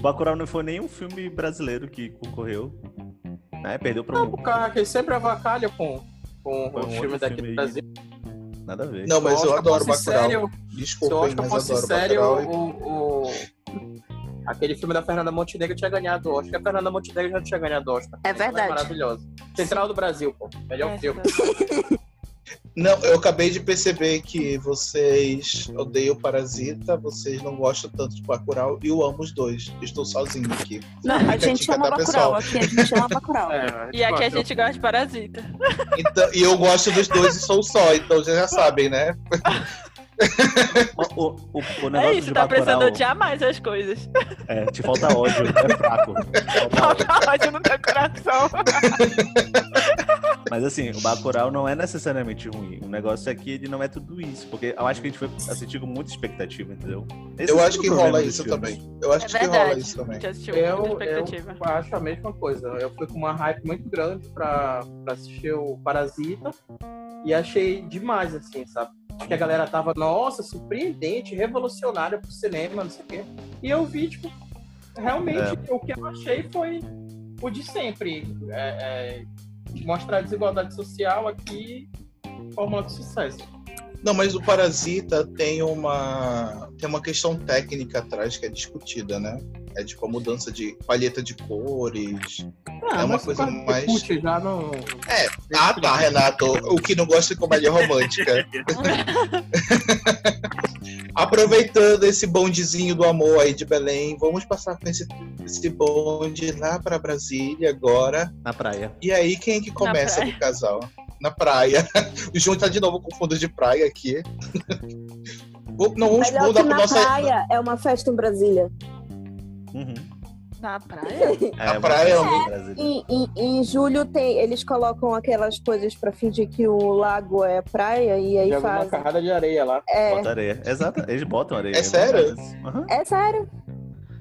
Bacurau não foi nenhum filme brasileiro que concorreu. Né? Perdeu pra Não, o cara que sempre avacalha com, com Foi um o filme outro daqui filme do aí. Brasil. Nada a ver. Não, mas o eu adoro Bacurau. sério- Se o Desculpa, Oscar mas fosse adoro sério, o, o- aquele filme da Fernanda Montenegro tinha ganhado o Oscar. A Fernanda Montenegro já tinha ganhado o Oscar. É filme verdade. maravilhoso. Central do Brasil, pô. Melhor É, filme. Não, eu acabei de perceber que vocês odeiam Parasita, vocês não gostam tanto de Bacurau e eu amo os dois. Estou sozinho aqui. Não, a a gente ama Bacurau. pessoal? Aqui a gente ama Bacurau. É, E aqui a gente gosta de Parasita. Então, e eu gosto dos dois e sou só, então vocês já sabem, né? O, o, o, o negócio É isso, de tá precisando odiar mais as coisas. É, te falta ódio, é fraco. Falta ódio. Falta ódio no teu coração. Mas assim, o Bacurau não é necessariamente ruim. O negócio é que ele não é tudo isso. Porque eu acho que a gente foi assistir com muita expectativa, entendeu? Esse Eu é acho que rola isso filmes. também. Eu acho É que rola isso também. A gente assistiu com Eu, eu acho a mesma coisa. Eu fui com uma hype muito grande pra, pra assistir o Parasita e achei demais, assim, sabe? Que a galera tava, nossa, surpreendente, revolucionária pro cinema, não sei o quê. E eu vi, tipo, realmente o que eu achei foi o de sempre. É, é, mostrar a desigualdade social aqui, fórmula de sucesso. Não, mas o Parasita tem uma tem uma questão técnica atrás que é discutida, né? É tipo a mudança de palheta de cores. É uma coisa mais- Puxa, já não. É, ah tá, Renato. O que não gosta de comédia romântica. Aproveitando esse bondezinho do amor aí de Belém, vamos passar com esse, esse bonde lá para Brasília agora. Na praia. E aí, quem é que começa do casal? Na praia. O João tá de novo com fundo de praia aqui. Não, vamos Melhor mudar que na nossa. praia é uma festa em Brasília. Uhum. Na praia? É, A uma praia é um- brasileira. Em, em- em julho tem, eles colocam aquelas coisas pra fingir que o lago é praia e aí Joga uma fazem. carrada de areia lá. É, Bota areia. Exato, eles botam areia. É sério? Aham. é sério.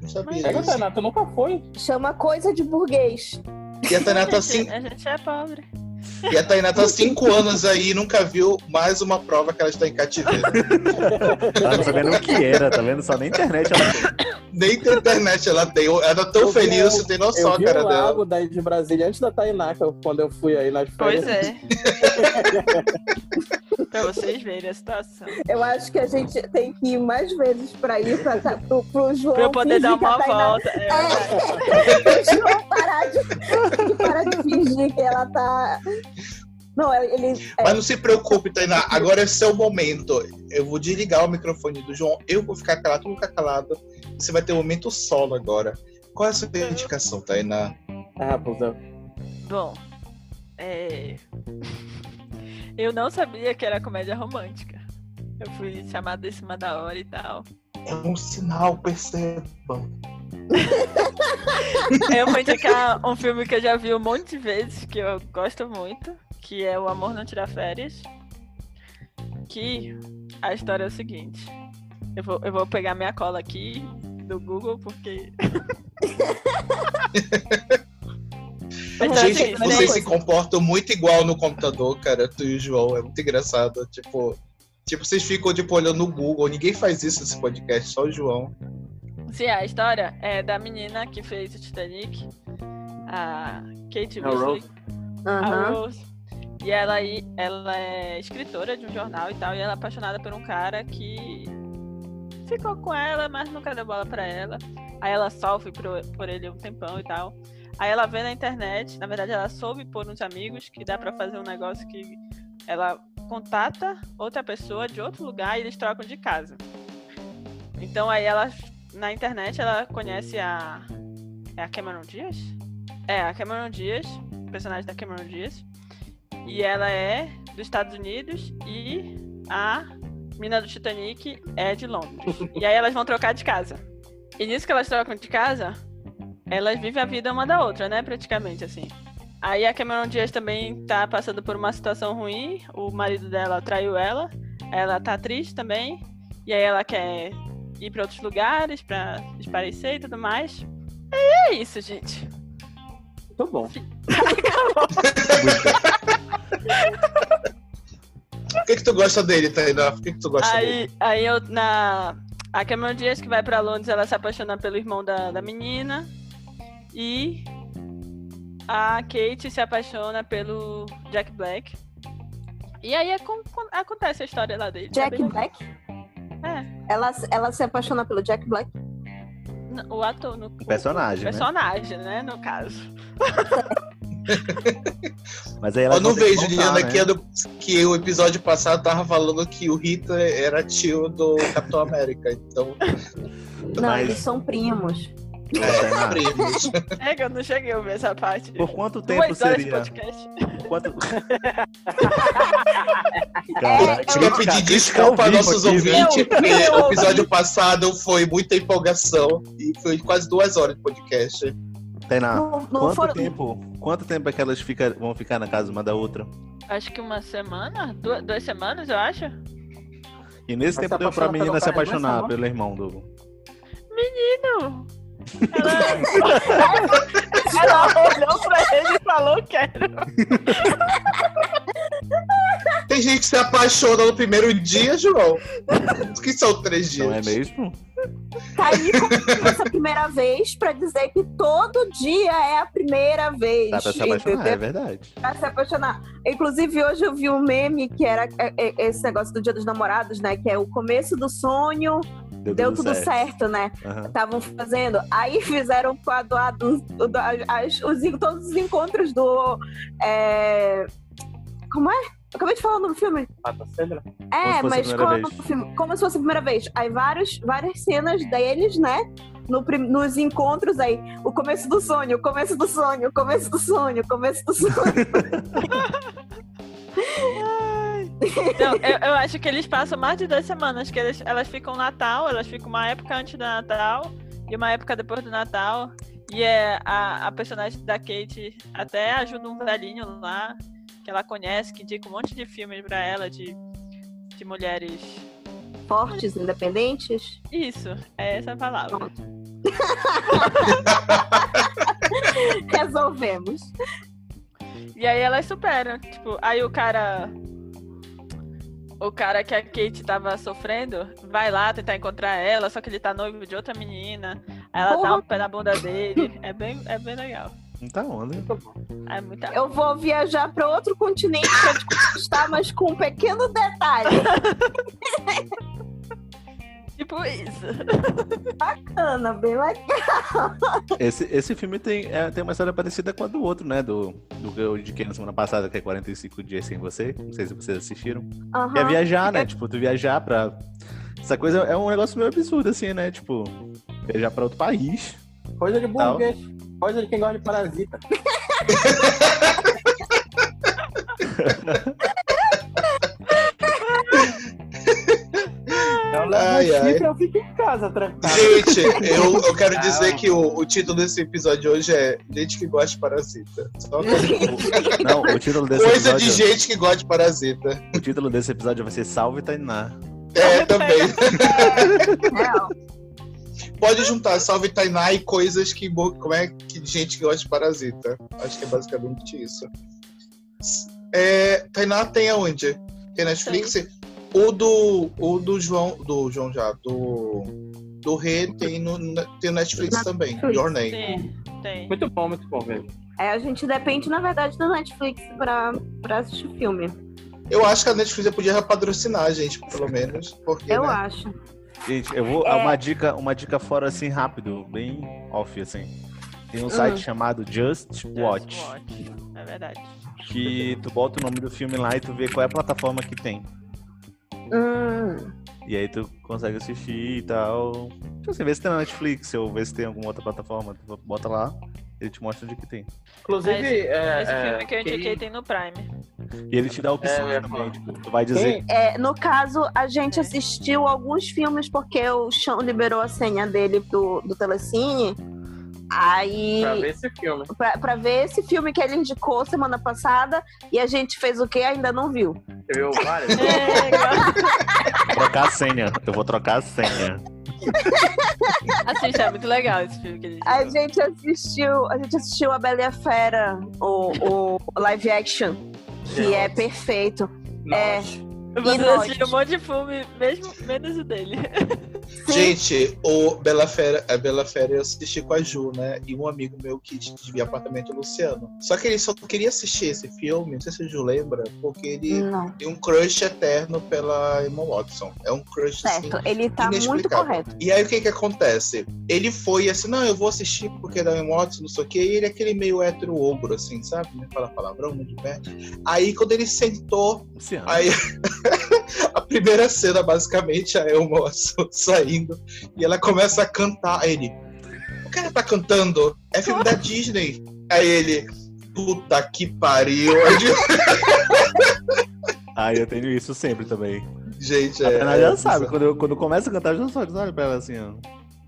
Não sabia disso. Renato, nunca foi. Chama coisa de burguês. E a Tainá a, gente, cin- a gente é pobre. E a Tainá tá cinco anos aí e nunca viu mais uma prova que ela está em cativeiro. Ela não sabia nem o que era, tá vendo? Só na internet ela tem. Nem na internet ela tem. Ela tá tão Eu feliz, o- você tem noção, Eu vi cara o dela. lago daí de Brasília antes da Tainá, eu- quando eu fui aí nas Pois férias. é. pra vocês verem a situação. Eu acho que a gente tem que ir mais vezes pra ir pra, pro, pro João. Pra eu poder dar uma Tainá- volta. É verdade. Pro João parar de, parar de fingir que ela tá. Não, ele. é, Mas não se preocupe, Tainá. Agora é seu momento. Eu vou desligar o microfone do João. Eu vou ficar calado, tu ficar calado. Você vai ter um momento solo agora. Qual é a sua indicação, Tainá? Ah, Raposa. Bom, é... eu não sabia que era comédia romântica. Eu fui chamada em cima da hora e tal. É um sinal, percebam. Eu vou indicar um filme que eu já vi um monte de vezes, que eu gosto muito, que é O Amor Não Tira Férias. Que a história é o seguinte. Eu vou, eu vou pegar minha cola aqui do Google, porque. Gente, assim, vocês né? se comportam muito igual no computador, cara, tu e o João. É muito engraçado. Tipo, tipo, vocês ficam tipo, olhando no Google. Ninguém faz isso nesse podcast, só o João. Sim, a história é da menina que fez o Titanic, a Kate Winslet, Rose. a. Rose. E ela, aí- ela é escritora de um jornal e tal, e ela é apaixonada por um cara que ficou com ela, mas nunca deu bola pra ela. Aí ela sofre por, por ele um tempão e tal. Aí ela vê na internet, na verdade ela soube por uns amigos que dá pra fazer um negócio que ela contata outra pessoa de outro lugar e eles trocam de casa. Então aí ela, na internet, ela conhece a. É a Cameron Diaz? É, a Cameron Diaz, personagem da Cameron Diaz. E ela é dos Estados Unidos e a mina do Titanic é de Londres. e aí elas vão trocar de casa. E nisso que elas trocam de casa, elas vivem a vida uma da outra, né? Praticamente, assim. Aí a Cameron Diaz também tá passando por uma situação ruim. O marido dela traiu ela. Ela tá triste também. E aí ela quer ir pra outros lugares pra esparecer e tudo mais. E é isso, gente. Muito bom. Por que, que tu gosta dele, Tainá? Por que, que tu gosta dele? Aí, aí eu, na. A Cameron Diaz que vai pra Londres, ela se apaixona pelo irmão da, da menina. E a Kate se apaixona pelo Jack Black. E aí é com- com- acontece a história lá dele. Jack É Black? É, Ela, ela se apaixona pelo Jack Black? o ator, no, O personagem, o né? personagem, né? No caso. Mas aí ela Eu não vejo, Liliana, né? que, é do- que o episódio passado tava falando que o Rita era tio do Capitão América. Então, Não, Mas- eles são primos. É. É que eu não cheguei a ouvir essa parte. Por quanto tempo Duas horas de seria? podcast. Quanto... É, Cara, Queria pedir desculpa a nossos ouvintes, porque o episódio passado foi muita empolgação e foi quase duas horas de podcast. Tainá, Não, não quanto foram- tempo? Quanto tempo é que elas fica- vão ficar na casa uma da outra? Acho que uma semana? Du- duas semanas, eu acho. E nesse Vai tempo deu pra menina pelo se cara duas apaixonar semanas? pelo irmão do. Menino! Ela, ela olhou pra ele e falou: Quero. Tem gente que se apaixona no primeiro dia, João. Que são três dias. Não é mesmo? Tá aí como essa primeira vez pra dizer que todo dia é a primeira vez. Dá pra se apaixonar, é verdade. Pra se apaixonar. Inclusive, hoje eu vi um meme que era é, é, esse negócio do Dia dos Namorados, né? Que é o começo do sonho, deu tudo certo, né? Aham. Estavam fazendo. Aí fizeram o quadro lá dos, do- as- as- os, todos os encontros do. é, Como é? Eu acabei de falar no filme. Mata Sandra? É, a mas como, no filme, como se fosse a primeira vez. Aí vários, várias cenas deles, né? No, nos encontros aí. O começo do sonho, o começo do sonho, o começo do sonho, o começo do sonho. Então, eu, eu acho que eles passam mais de duas semanas, que eles, elas ficam Natal, elas ficam uma época antes do Natal e uma época depois do Natal. E é a, a personagem da Kate até ajuda um velhinho lá, que ela conhece, que indica um monte de filmes pra ela, de, de mulheres. Fortes, independentes. Isso, é essa a palavra. Resolvemos. E aí elas superam, tipo, aí o cara. O cara que a Kate tava sofrendo vai lá tentar encontrar ela, só que ele tá noivo de outra menina. Aí ela dá Porra. um pé na bunda dele. É bem, é bem legal. Tá onda. Muito bom. É muita. Eu vou viajar para outro continente para te conquistar, mas com um pequeno detalhe. Tipo isso. Bacana, bem legal. Esse, esse filme tem, é, tem uma história parecida com a do outro, né? Do, do que eu indiquei na semana passada, que é 45 Dias Sem Você. Não sei se vocês assistiram. Que é viajar, né? Tipo, tu viajar pra. Essa coisa é um negócio meio absurdo, assim, né? Tipo, viajar pra outro país. Coisa de burguês. Coisa de quem gosta de parasita. Ai, eu fico em casa trancado. Gente, eu, eu quero dizer que o, o título desse episódio de hoje é Gente que gosta de parasita. Só coisa Não, o título desse coisa episódio, de gente que gosta de parasita. o título desse episódio vai ser Salve Tainá. É, também. Pode juntar Salve Tainá e coisas que. Como é que gente que gosta de parasita? Acho que é basicamente isso. É, Tainá tem aonde? Tem Netflix? O do. O do João. Do João já. Do. Do Rê tem no, tem no Netflix também. Netflix. Your Name. Tem, tem. Muito bom, muito bom mesmo. É, a gente depende, na verdade, do Netflix pra, pra assistir filme. Eu acho que a Netflix podia patrocinar a gente, pelo menos. Porque, Eu né? acho. Gente, eu vou. É. Uma dica, uma dica fora assim, rápido, bem off, assim. Tem um Hum. site chamado Just Just Watch. Watch. É verdade. Que tu bota o nome do filme lá e tu vê qual é a plataforma que tem. Hum, E aí tu consegue assistir e tal. Tipo assim, vê se tem na Netflix ou vê se tem alguma outra plataforma. Tu bota lá, ele te mostra onde que tem. Inclusive, Esse- é, Esse é, filme que eu quem- indiquei tem no Prime. E ele te dá opções É, também. é. Tipo, tu vai dizer. é, no caso, a gente É. assistiu alguns filmes porque o Chão liberou a senha dele do, do Telecine. Aí. pra ver esse filme. Pra, pra ver esse filme que ele indicou semana passada e a gente fez o quê? Ainda não viu. Você viu vários? É, igual- Trocar a senha. Eu vou trocar a senha. Assista, é muito legal esse filme que ele A indicou. gente assistiu, a gente assistiu a Bela e a Fera, o, o live action, que é perfeito. É. Você e nós? assistiu um monte de filme, mesmo, menos o dele. Gente, o Bela Fera, a Bela Fera eu assisti com a Ju, né? E um amigo meu que divia apartamento, o Luciano. Só que ele só queria assistir esse filme, não sei se a Ju lembra, porque ele Não, tem um crush eterno pela Emma Watson. É um crush assim. certo. Ele tá muito correto. E aí o que que acontece? Ele foi assim, não, eu vou assistir porque é da Emma Watson, não sei o quê. E ele é aquele meio hétero ogro, assim, sabe? Não fala palavrão, muito pé. Aí quando ele sentou, Luciano. Aí a primeira cena, basicamente, é uma Watson saindo e ela começa a cantar. Aí ele, o que ela tá cantando? É filme da Disney. Aí ele, puta que pariu. Aí, Ah, eu tenho isso sempre também. Gente, é. Tainá já é sabe. Quando eu, quando eu começo a cantar, eu já só olho pra ela assim, ó.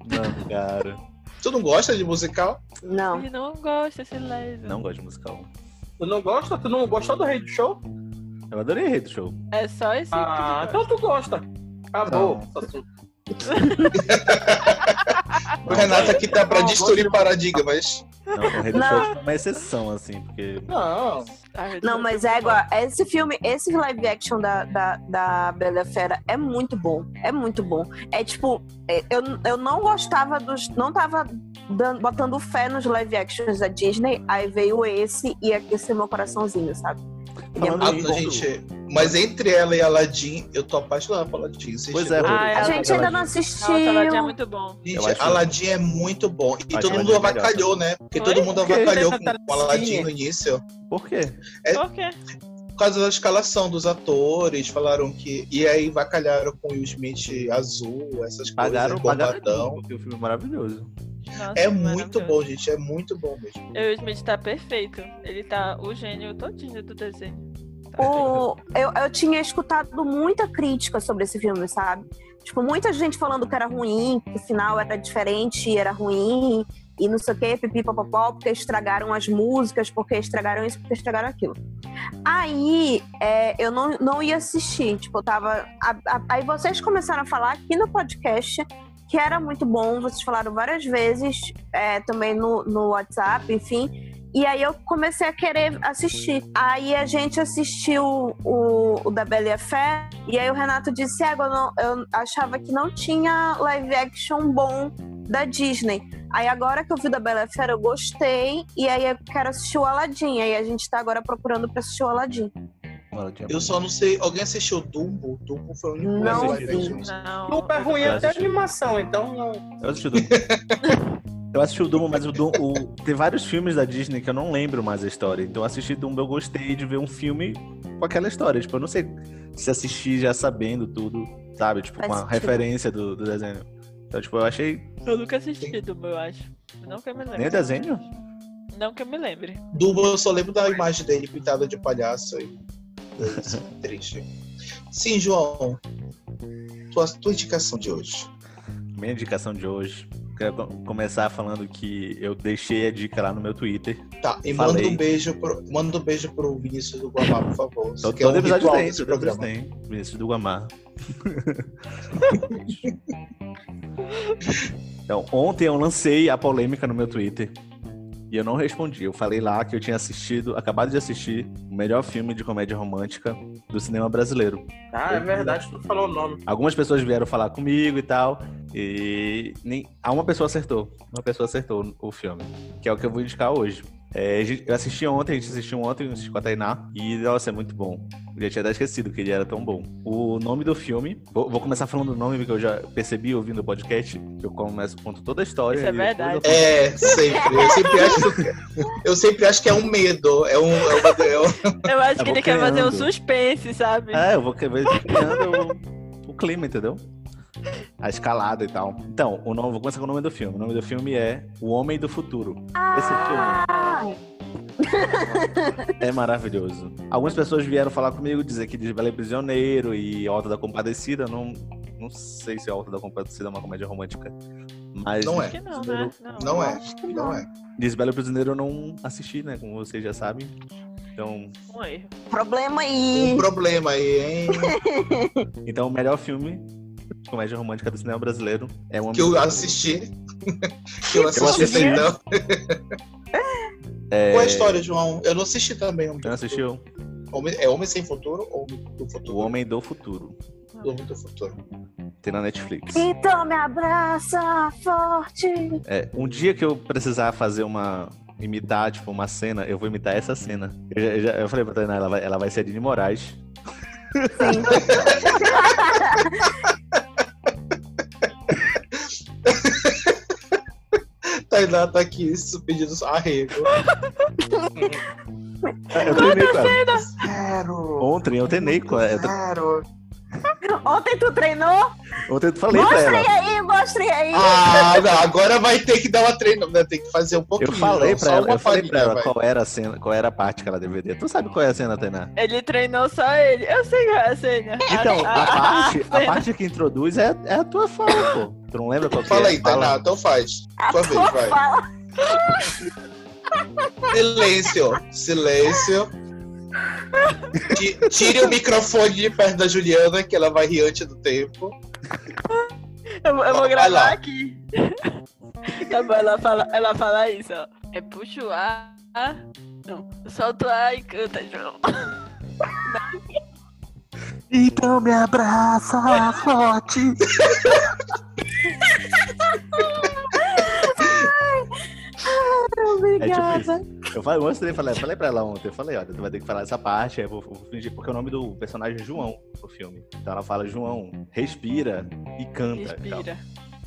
Não, cara. Tu não gosta de musical? Não. Ele não gosta, esse leso. Não gosto de musical. Tu não gosta? Tu não gostou do Rei do Show? Eu adorei Rei do Show. É só esse Ah, que ele então tu gosta. Acabou. O Renato aqui tá pra Não, destruir gosto paradigmas. Não, o Rei do Não. Show é uma exceção, assim, porque. Não. Não, mas eu é gosto. igual. Esse filme, esse live action da, da, da Bela a Fera é muito bom. É muito bom. É tipo, é, eu, eu não gostava dos. Não tava dando, botando fé nos live actions da Disney. Aí veio esse e aqueceu meu coraçãozinho, sabe? É Falando Ah, em- gente, mas entre ela e Aladdin, eu tô apaixonado por Aladdin. Pois é, Ah, A gente ainda não Aladdin. assistiu. Nossa, ela é muito bom. Gente, Eu acho- Aladdin é muito bom. E todo mundo Aladdin melhor. avacalhou, né? Porque Foi? todo mundo avacalhou com Tá o Aladdin no início. Por quê? É- Por quê? Por causa da escalação dos atores, falaram que. E aí vacalharam com o Will Smith azul, essas Pagaram, coisas, pagaram porque o filme é maravilhoso. Nossa, É que muito bom, gente. É muito bom mesmo. O Will Smith tá perfeito. Ele tá o gênio todinho do desenho. Tá O, eu, eu tinha escutado muita crítica sobre esse filme, sabe? Tipo, muita gente falando que era ruim, que o final era diferente, era ruim, e não sei o quê, pipi, popopó, porque estragaram as músicas, porque estragaram isso, porque estragaram aquilo. Aí, é, eu não, não ia assistir, tipo, eu tava... a- a- aí vocês começaram a falar aqui no podcast que era muito bom, vocês falaram várias vezes, é, também no, no WhatsApp, enfim, e aí eu comecei a querer assistir. Aí a gente assistiu o, o da Bela e a Fé. E aí o Renato disse: "É, eu, não- eu achava que não tinha live action bom da Disney. Aí agora que eu vi da Bela e Fera, eu gostei. E aí eu quero assistir o Aladdin. Aí a gente tá agora procurando pra assistir o Aladdin. Eu só não sei. Alguém assistiu Dumbo? Dumbo foi o único Não. Não. Tudo é ruim até assisti. animação, então não. Eu assisti o Dumbo. Eu assisti o Dumbo, mas o Dumbo. o- Tem vários filmes da Disney que eu não lembro mais a história. Então eu assisti Dumbo, eu gostei de ver um filme com aquela história. Tipo, eu não sei se assistir já sabendo tudo, sabe? Tipo, com a referência do, do desenho. Então, tipo, eu achei. Eu nunca assisti Dumbo, eu acho. Não que eu me lembre. Nem o desenho? Não que eu me lembre. Dumbo, eu só lembro da imagem dele pintada de palhaço. E... Isso, triste. Sim, João. Tua, tua indicação de hoje. Minha indicação de hoje. Quero co- começar falando que eu deixei a dica lá no meu Twitter. Tá, e Falei. manda um beijo pro, manda um beijo pro Vinícius do Guamá, por favor. Isso Todo, que é um todo episódio tem, todo programa. tem. Vinícius do Guamar. então, ontem eu lancei a polêmica no meu Twitter. E eu não respondi. Eu falei lá que eu tinha assistido, acabado de assistir, o melhor filme de comédia romântica do cinema brasileiro. Ah, é verdade, tu falou o nome. Algumas pessoas vieram falar comigo e tal. E nem... ah, uma pessoa acertou. Uma pessoa acertou o filme. Que é o que eu vou indicar hoje. É, eu assisti ontem, a gente assistiu ontem, assisti com a Tainá. E, nossa, é muito bom. Eu já tinha até esquecido que ele era tão bom. O nome do filme. Vou, vou começar falando do nome, porque eu já percebi ouvindo o podcast. Que eu começo, conto toda a história. Isso é verdade. eu É, sempre. Eu sempre acho que, eu sempre acho que é um medo. É um. É uma, é um- Eu acho Eu que ele quer fazer um suspense, sabe? É, eu vou que- vou criando o, o clima, entendeu? A escalada e tal. Então, o nome, vou começar com o nome do filme. O nome do filme é O Homem do Futuro. Esse filme É maravilhoso. Algumas pessoas vieram falar comigo, dizer que Desvelei Prisioneiro e Alta da Compadecida. Não, não sei se Alta da Compadecida é uma comédia romântica. Mas Não é. Não, né? Não. Não é. Não é. Desvelei Prisioneiro eu não assisti, né? Como vocês já sabem. Então, Um erro. problema aí. Um problema aí, hein? então o melhor filme de comédia romântica do cinema brasileiro é O Homem Que eu assisti. Que eu assisti assisti. então. É, Qual é a história, João? Eu não assisti também. Homem Não assistiu? Homem- É Homem Sem Futuro ou Homem do O Futuro? Homem do Futuro. Homem do Futuro. Tem na Netflix. Então me abraça forte. É, um dia que eu precisar fazer uma. imitar, tipo, uma cena, eu vou imitar essa cena. Eu, já- eu, já- eu falei pra Tainá, ela vai, ela vai ser a Dini Moraes. Sim. Tainá tá aqui pedindo arrego. Eu treinei com ela. Zero. Ontem eu treinei com ela. Zero. Ontem tu treinou? Ontem eu falei pra Mostrem ela. aí, mostrem aí. Ah, não, agora vai ter que dar uma treina, né? Tem que fazer um pouquinho. Eu falei pra ela, eu falei pra ela vai. qual era a cena, qual era a parte que ela deveria. Tu sabe qual é a cena, Tainá? Ele treinou só ele. Eu sei qual é a cena. Então, a parte, a parte que introduz é, é a tua fala, pô. Tu não lembra qual que Fala é? aí, Tainá, então faz. A Tua vez, tua vai. fala. Silêncio, silêncio. Ti- Tire o microfone de perto da Juliana, que ela vai rir antes do tempo. Eu, vou- eu vou Vai gravar lá. aqui. Tá bom, ela fala, ela fala isso, ó. É puxa o ar. Não, solta o ar e canta, João. Então me abraça forte. Obrigada. Eu falei, eu mostrei, falei, falei pra ela ontem, eu falei, olha, tu vai ter que falar essa parte, aí eu vou, vou fingir, porque o nome do personagem é João no filme. Então ela fala, João, respira e canta. e. Respira.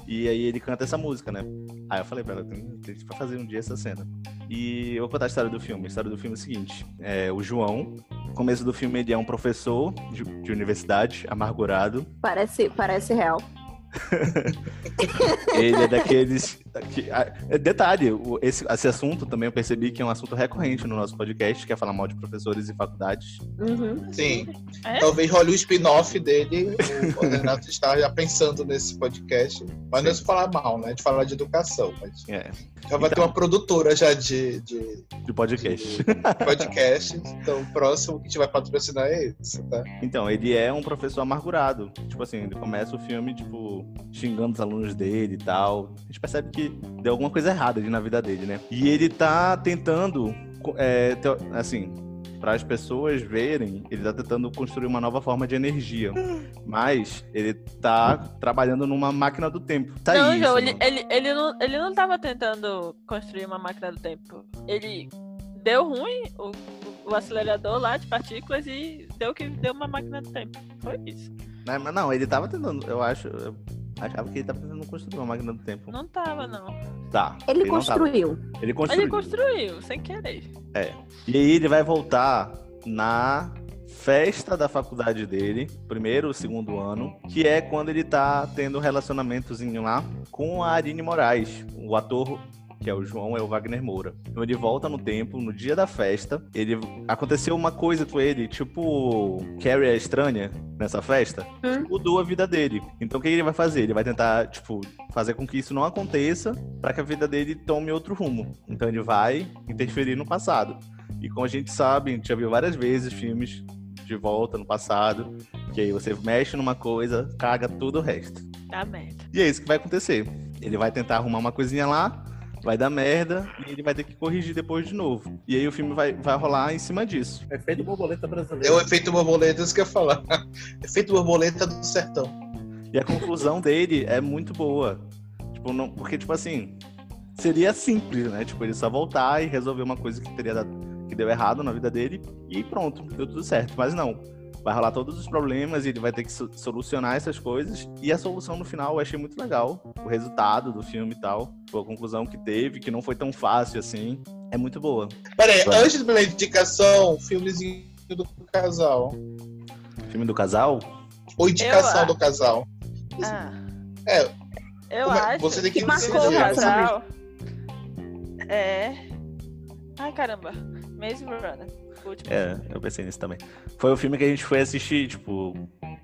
E aí ele canta essa música, né? Aí eu falei pra ela, tem, tem que fazer um dia essa cena. E eu vou contar a história do filme. A história do filme é o seguinte: é, o João, no começo do filme, ele é um professor de, de universidade, amargurado. Parece, parece real. Ele é daqueles. Que, é, detalhe, o- esse, esse assunto também eu percebi que é um assunto recorrente no nosso podcast, que é falar mal de professores e faculdades. Uhum. Sim. É? Talvez role o spin-off dele. O, Renato está já pensando nesse podcast. Mas não é de falar mal, né? De falar de educação. Mas É, já vai ter Então. uma produtora já de, de de podcast. podcast. Então o próximo que a gente vai patrocinar é esse, tá? Então, ele é um professor amargurado. Tipo assim, ele começa o filme, tipo, xingando os alunos dele e tal. A gente percebe que deu alguma coisa errada ali na vida dele, né? E ele tá tentando, é, teo- assim, para as pessoas verem, ele tá tentando construir uma nova forma de energia. Mas ele tá trabalhando numa máquina do tempo. Tá não, isso, João, ele, ele, ele, não, ele não tava tentando construir uma máquina do tempo. Ele deu ruim o, o acelerador lá de partículas e deu que deu uma máquina do tempo. Foi isso. Né, Mas não, ele tava tentando, eu acho. Achava que ele tava tentando construir uma máquina do tempo. Não tava, não. Tá. Ele tava. construiu. Ele construiu. Ele construiu, sem querer. E aí ele vai voltar na festa da faculdade dele, primeiro ou segundo ano, que é quando ele tá tendo um relacionamentozinho lá com a Aline Moraes, o ator que é o João, é o Wagner Moura. Então ele volta no tempo, no dia da festa, ele aconteceu uma coisa com ele, tipo Carrie é estranha nessa festa, Hum. mudou a vida dele. Então o que ele vai fazer? Ele vai tentar, tipo, fazer com que isso não aconteça para que a vida dele tome outro rumo. Então ele vai interferir no passado. E como a gente sabe, a gente já viu várias vezes filmes de volta no passado, que aí você mexe numa coisa, caga tudo o resto. Tá merda. E é isso que vai acontecer. Ele vai tentar arrumar uma coisinha lá, vai dar merda, e ele vai ter que corrigir depois de novo. E aí o filme vai, vai rolar em cima disso. Efeito borboleta É brasileiro. o efeito borboleta, isso que eu ia falar. efeito borboleta do sertão. E a conclusão dele é muito boa. Tipo, não, porque, tipo assim, seria simples, né? Tipo, ele só voltar e resolver uma coisa que teria dado, que deu errado na vida dele e pronto, deu tudo certo. Mas não. Vai rolar todos os problemas e ele vai ter que so- solucionar essas coisas. E a solução no final eu achei muito legal. O resultado do filme e tal. Foi a conclusão que teve, que não foi tão fácil assim. É muito boa. Pera aí, Vai. antes da indicação, filmezinho do casal. Filme do casal? Ou indicação Eu- do casal. Ah. É, Eu Como acho você tem que que marcou o casal. É. Ai, caramba. Maze Runner. O último. É, eu pensei nisso também. Foi o filme que a gente foi assistir, tipo.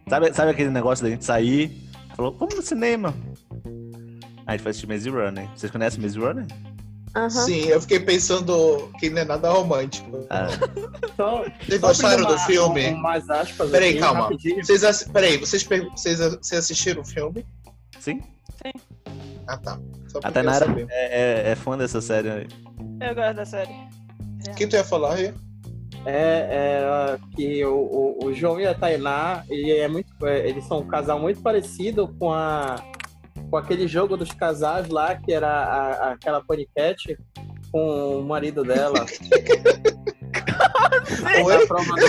Sabe, sabe aquele negócio da gente sair? Falou, vamos no cinema. Aí a gente foi assistir Maze Runner. Vocês conhecem Maze Runner? Aham. sim, eu fiquei pensando que não é nada romântico. Ah, Então, Vocês só gostaram abrindo do uma- filme? mais aspas Peraí, aqui, calma. rapidinho. Vocês, peraí, vocês, vocês, vocês assistiram o filme? sim. Ah, tá. Só pra A Tainara é, é- é fã dessa série. Eu gosto da série. Quem tu ia falar aí? É, é, que o, o, o João e a Tainá, ele é muito, é, eles são um casal muito parecido com a com aquele jogo dos casais lá, que era a- a- aquela paniquete com o marido dela. Oi? Na prova do...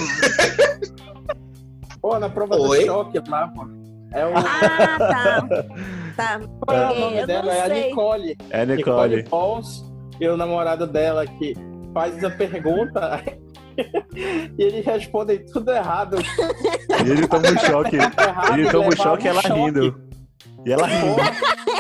Pô, na prova Oi? do choque lá, pô. É o, Ah, tá. Tá. qual é o eu nome não dela? É a. Nicole. É Nicole Nicole. Pauls e o namorado dela que faz a pergunta e eles respondem tudo errado. E ele toma um choque. errado Ele toma um choque e ela rindo. E ela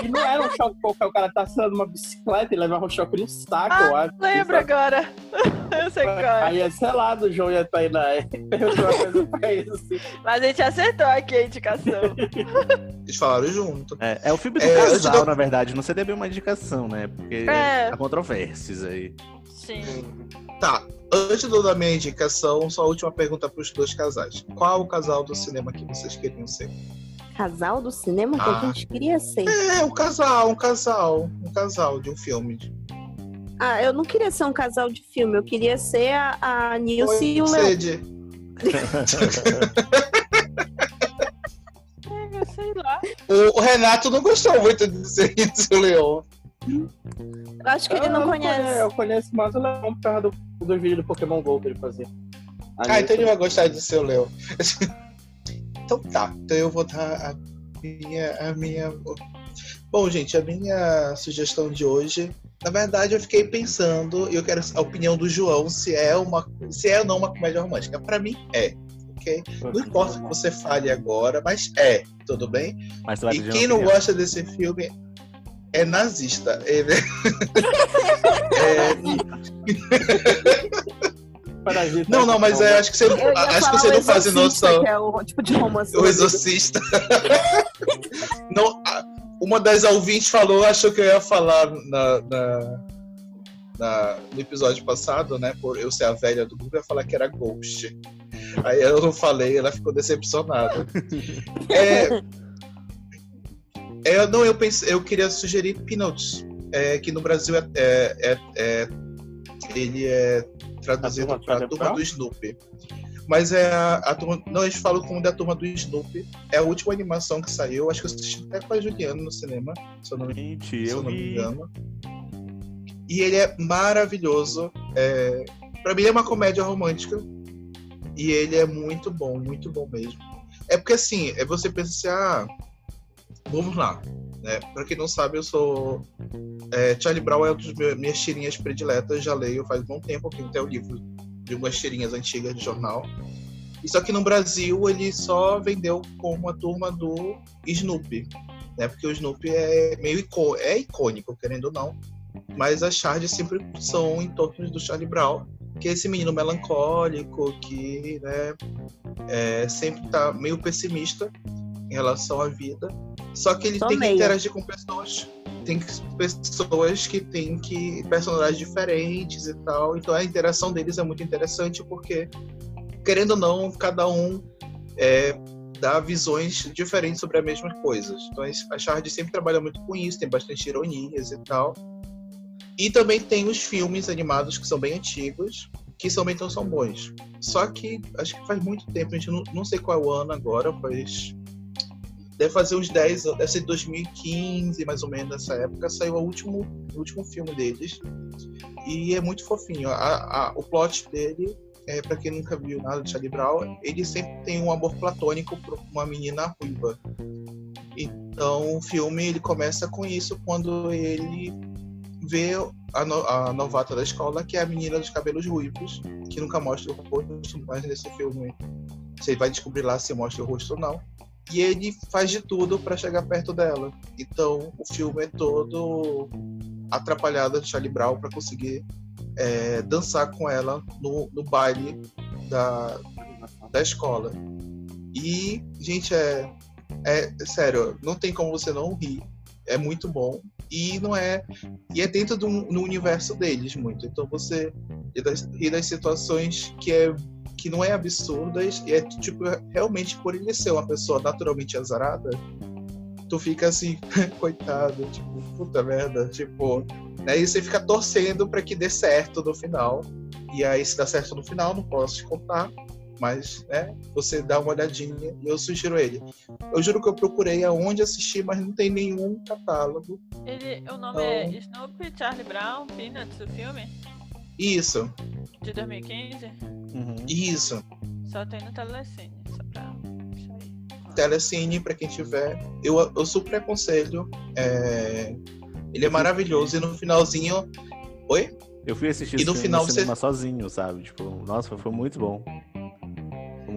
E não era um choque qualquer, o cara tá saindo uma bicicleta e levava um choque no saco, eu acho. Lembro agora. Eu sei qual é. Aí é selado o João e a Tainá. Aí Perguntou uma coisa pra eles. Mas a gente acertou aqui a indicação. Eles falaram junto. É, é o filme do É, casal, de eu- na verdade. Não seria bem uma indicação, né? Porque É. há controvérsias aí. Sim. Tá. Antes do da minha indicação, só a última pergunta para os dois casais. Qual o casal do cinema que vocês queriam ser? Casal do cinema que Ah. a gente queria ser. É, um casal, um casal. Um casal de um filme. Ah, eu não queria ser um casal de filme, eu queria ser a, a Nilce e o. Sede. É, sei lá. O, o Renato não gostou muito de ser isso, o Leão. Eu acho que ele não Eu conhece. Eu conheço mais o Leão por causa do, dos vídeos do Pokémon GO que ele fazia. Ah, então ele vai gostar de ser o Leão. Então tá. Então eu vou dar a minha, a minha. Bom, gente, a minha sugestão de hoje. Na verdade, eu fiquei pensando, e eu quero a opinião do João, se é uma, se é ou não uma comédia romântica. Pra mim, é. Ok? Não importa o que você fale agora, mas é, tudo bem? E quem não gosta desse filme é nazista. Ele... É, Parasita. Não, não, mas é, acho que você, Eu acho que você não faz noção. Que é o tipo de romance. O Exorcista. não, uma das ouvintes falou, achou que eu ia falar na, na- na- no episódio passado, né? Por eu ser a velha do grupo, eu ia falar que era Ghost. Aí eu não falei, ela ficou decepcionada. É, é, não, eu pensei, eu queria sugerir Peanuts, é, que no Brasil é, é- é- é- ele é traduzido para a do turma do Snoopy. Mas é a, a turma. Não, eles falam como da turma do Snoopy. É a última animação que saiu. Acho que eu assisti até com a Juliana no cinema, se eu não me Gente, se eu não me engano. E ele é maravilhoso. É... Pra mim, é uma comédia romântica. E ele é muito bom, muito bom mesmo. É porque assim, é você pensa assim, ah, vamos lá. Né? Pra quem não sabe, eu sou. é, Charlie Brown é uma das minhas- tirinhas prediletas, já leio faz bom tempo, tenho até o livro de umas tirinhas antigas de jornal. E só que no Brasil ele só vendeu como a turma do Snoopy né? Porque o Snoopy é meio icô- é icônico, querendo ou não. mas as charges sempre são em torno do Charlie Brown, que é esse menino melancólico que né, é, sempre tá meio pessimista em relação à vida. Só que ele Só tem meio. que interagir com pessoas. Tem que- pessoas que têm que. personalidades diferentes e tal. Então a interação deles é muito interessante porque, querendo ou não, cada um é, dá visões diferentes sobre as mesmas coisas. Então a Shard sempre trabalha muito com isso, tem bastante ironias e tal. E também tem os filmes animados que são bem antigos, que também não são bons. Só que acho que faz muito tempo, a gente não, não sei qual é o ano agora, faz. Deve fazer uns 10 anos, deve ser 2015, mais ou menos, nessa época, saiu o último, o último filme deles. E é muito fofinho. A- a- o plot dele, é, para quem nunca viu nada de Charlie Brown, ele sempre tem um amor platônico por uma menina ruiva. Então o filme ele começa com isso quando ele vê a, no- a novata da escola, que é a menina dos cabelos ruivos, que nunca mostra o rosto, mas nesse filme você vai descobrir lá se mostra o rosto ou não. E ele faz de tudo para chegar perto dela. Então o filme é todo atrapalhado de Charlie Brown para conseguir é, dançar com ela no, no baile da, da escola. E, gente, é, é sério, não tem como você não rir. É muito bom. E não é. E é dentro do no universo deles muito. Então você ri das, ri das situações que é que não é absurdas e é tipo realmente por ele ser uma pessoa naturalmente azarada, tu fica assim, coitado, tipo, puta merda, tipo, né? E você fica torcendo para que dê certo no final. E aí se dá certo no final, não posso te contar, mas né, você dá uma olhadinha e eu sugiro ele. Eu juro que eu procurei aonde assistir, mas não tem nenhum catálogo. Ele, o nome Então- é Snoopy Charlie Brown, Peanuts, o filme, Isso, de 2015. Uhum. isso. Só tem no Telecine, só pra deixar aí. Telecine, para quem tiver, eu, eu super aconselho. é, Ele é maravilhoso e no finalzinho. Oi? Eu fui assistir E no filme final no você- cinema sozinho, sabe? Tipo, nossa, foi muito bom.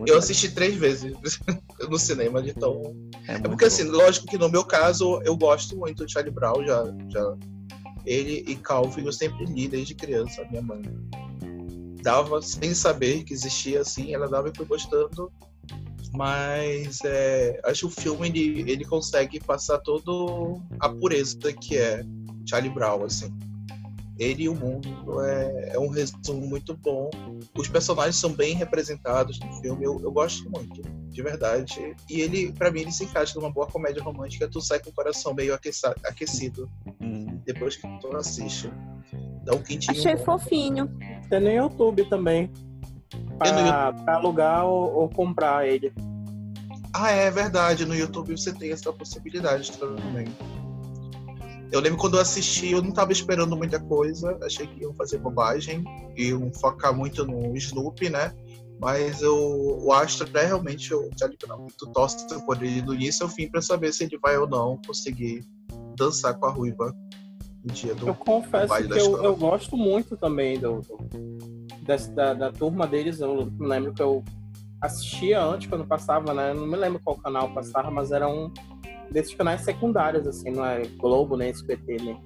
Eu assisti três vezes no cinema, de tão É, É porque, bom. assim, lógico que no meu caso, eu gosto muito de Charlie Brown, já, já ele e Calvin eu sempre li desde criança, a minha mãe dava sem saber que existia assim, ela dava e foi gostando, mas é, acho que o filme ele, ele consegue passar todo a pureza que é Charlie Brown, assim. Ele e o mundo é, é um resumo muito bom. Os personagens são bem representados no filme, eu, eu gosto muito de verdade. E ele, pra mim, ele se encaixa numa boa comédia romântica. Tu sai com o coração meio aqueça- aquecido Hum. depois que tu assiste. Dá um quentinho. Achei bom. fofinho. Tem no YouTube também. Pra, pra alugar ou, ou comprar ele. Ah, é verdade. No YouTube você tem essa possibilidade também. Eu lembro quando eu assisti, eu não tava esperando muita coisa. Achei que iam fazer bobagem. Iam focar muito no Snoopy, né? Mas eu, o Astra é realmente o Charlie Brown. Tu torce por ele do início ao fim pra saber se ele vai ou não conseguir dançar com a Ruiva no dia do Eu confesso baile que eu, eu gosto muito também do, do- dessa- da, da turma deles. Eu me lembro que eu assistia antes, quando passava, né? Eu não me lembro qual canal passava, mas era um desses canais secundários, assim, não é Globo, nem SBT, nem.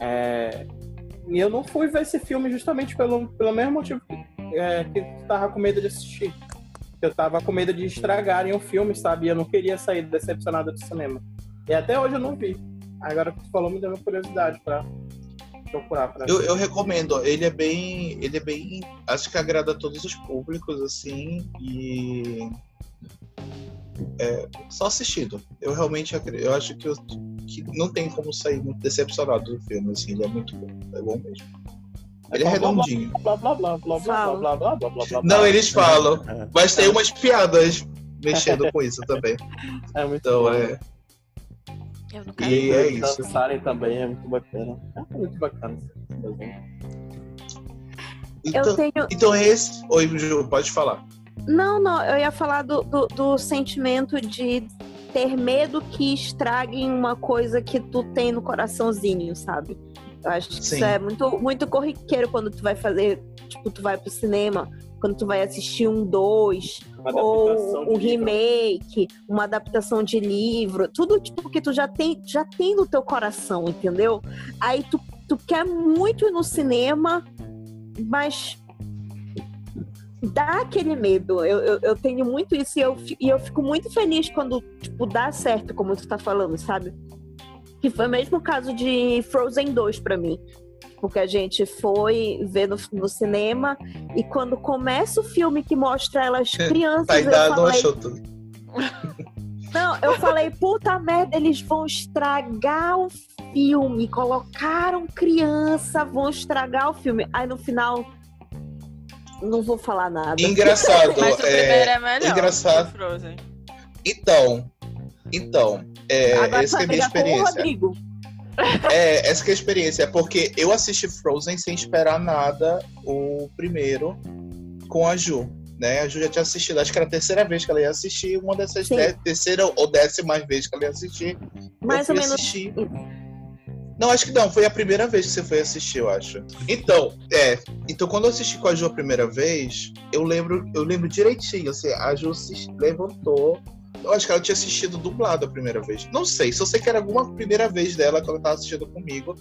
É, E eu não fui ver esse filme justamente pelo, pelo mesmo motivo que, é, que eu tava com medo de assistir. Eu tava com medo de estragarem o filme, sabe? E eu não queria sair decepcionado do cinema. E até hoje eu não vi. Agora que tu falou, me deu uma curiosidade pra procurar. Pra Eu, eu recomendo, ele é bem. Ele é bem. Acho que agrada a todos os públicos, assim, e. É, só assistido. Eu realmente eu acho que, eu- que não tem como sair muito decepcionado do filme, assim, ele é muito bom. É bom mesmo. Ele é redondinho. Blá, blá, blá, blá, blá, Fala. blá, blá, blá, blá, blá, Não, eles falam, É. mas tem umas piadas mexendo com isso também. É muito Então bom. é. Eu nunca E é isso. dançarem também é muito bacana. É muito bacana. Então, Eu tenho. então esse. Oi, Ju, pode falar. Não, não, eu ia falar do, do, do sentimento de ter medo que estraguem uma coisa que tu tem no coraçãozinho, sabe? Eu acho que Sim. isso é muito, muito corriqueiro quando tu vai fazer, tipo, tu vai pro cinema quando tu vai assistir um dois ou um livro. remake, uma adaptação de livro, tudo tipo que tu já tem, já tem no teu coração, entendeu? Aí tu, tu quer muito ir no cinema, mas dá aquele medo. Eu, eu, eu tenho muito isso e eu, e eu fico muito feliz quando, tipo, dá certo, como tu tá falando, sabe? Que foi o mesmo caso de Frozen 2 pra mim. Porque a gente foi ver no, no cinema e quando começa o filme que mostra elas crianças, eu Taidá não falei, achou tudo. não, eu falei, puta merda, eles vão estragar o filme. Colocaram criança, vão estragar o filme. Aí no final, não vou falar nada. Engraçado. Mas o é, primeiro é melhor. engraçado. que o Frozen. Então, então, é, essa é a minha experiência. É, essa que é a experiência. É porque eu assisti Frozen sem esperar nada o primeiro com a Ju. Né? A Ju já tinha assistido, acho que era a terceira vez que ela ia assistir, uma dessas dez- terceira ou décima vez que ela ia assistir. Mais eu ou menos. assistir. Não, acho que não, foi a primeira vez que você foi assistir, eu acho. Então, é. Então, quando eu assisti com a Ju a primeira vez, eu lembro, eu lembro direitinho, assim, a Ju se levantou. Eu acho que ela tinha assistido dublado a primeira vez. Não sei, só sei que era alguma primeira vez dela que ela tava assistindo comigo.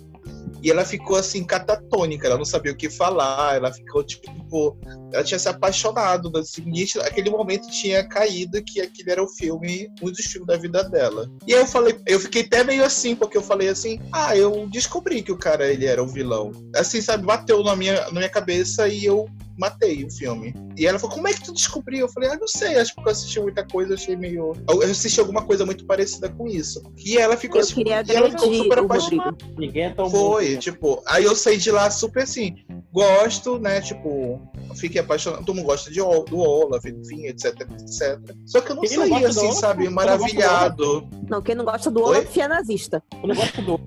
E ela ficou assim, catatônica, ela não sabia o que falar, ela ficou tipo. Ela tinha se apaixonado, assim, nítido- aquele momento tinha caído que aquele era o filme, um dos filmes da vida dela. E aí eu falei, eu fiquei até meio assim, porque eu falei assim, ah, eu descobri que o cara ele era o vilão. Assim, sabe, bateu na minha, na minha cabeça e eu matei o filme. E ela falou, como é que tu descobriu? Eu falei, ah, não sei, acho que eu assisti muita coisa, achei meio. Eu assisti alguma coisa muito parecida com isso. E ela ficou Eu assim, e ela ficou super apaixonada. Ninguém é tão Foi, bom. tipo, aí eu saí de lá super assim, gosto, né, tipo, fiquei apaixonado, todo mundo gosta de, do Olaf, enfim, etc, etc. Só que eu não Quem não saí do assim, Olaf? sabe, não maravilhado. Não, quem não gosta do Oi? Olaf é nazista. Eu não gosto do.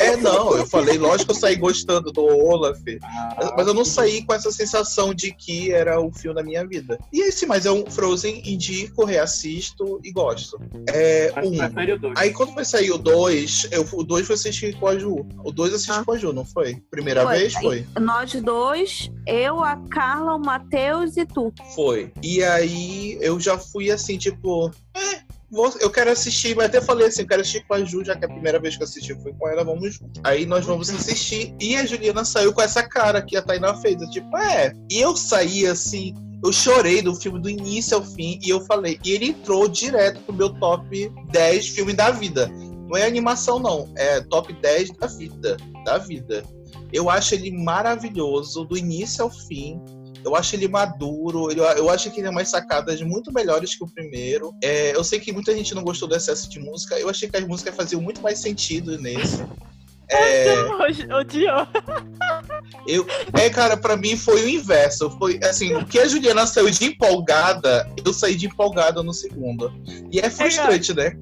É, não, eu falei, lógico que eu saí gostando do Olaf, Ah, mas eu não saí com essa sensação de que era o filme da minha vida. E esse, mas é um Frozen, indico, reassisto e gosto. É, um. Aí quando foi sair o 2, o 2 foi assistir com a Ju. O 2 assisti Ah. com a Ju, não foi? Primeira Foi. vez foi? Nós dois, eu, a Carla, o Matheus e tu. Foi. E aí eu já fui assim, tipo, é, vou- eu quero assistir, mas até falei assim, eu quero assistir com a Ju, já que a primeira vez que eu assisti foi com ela, vamos. Aí nós vamos assistir. E a Juliana saiu com essa cara que a Tainá fez. eu, Tipo, é. E eu saí assim. Eu chorei do filme do início ao fim e eu falei. E ele entrou direto pro meu top 10 filme da vida. Não é animação, não. É top 10 da vida. Da vida. Eu acho ele maravilhoso, do início ao fim. Eu acho ele maduro, ele- eu acho que ele tem umas sacadas muito melhores que o primeiro. É, eu sei que muita gente não gostou do excesso de música, eu achei que as músicas faziam muito mais sentido nesse. É, Hoje- Odiou. eu, é, cara, pra mim foi o inverso. Foi assim, o que a Juliana saiu de empolgada, eu saí de empolgada no segundo. E é frustrante, né?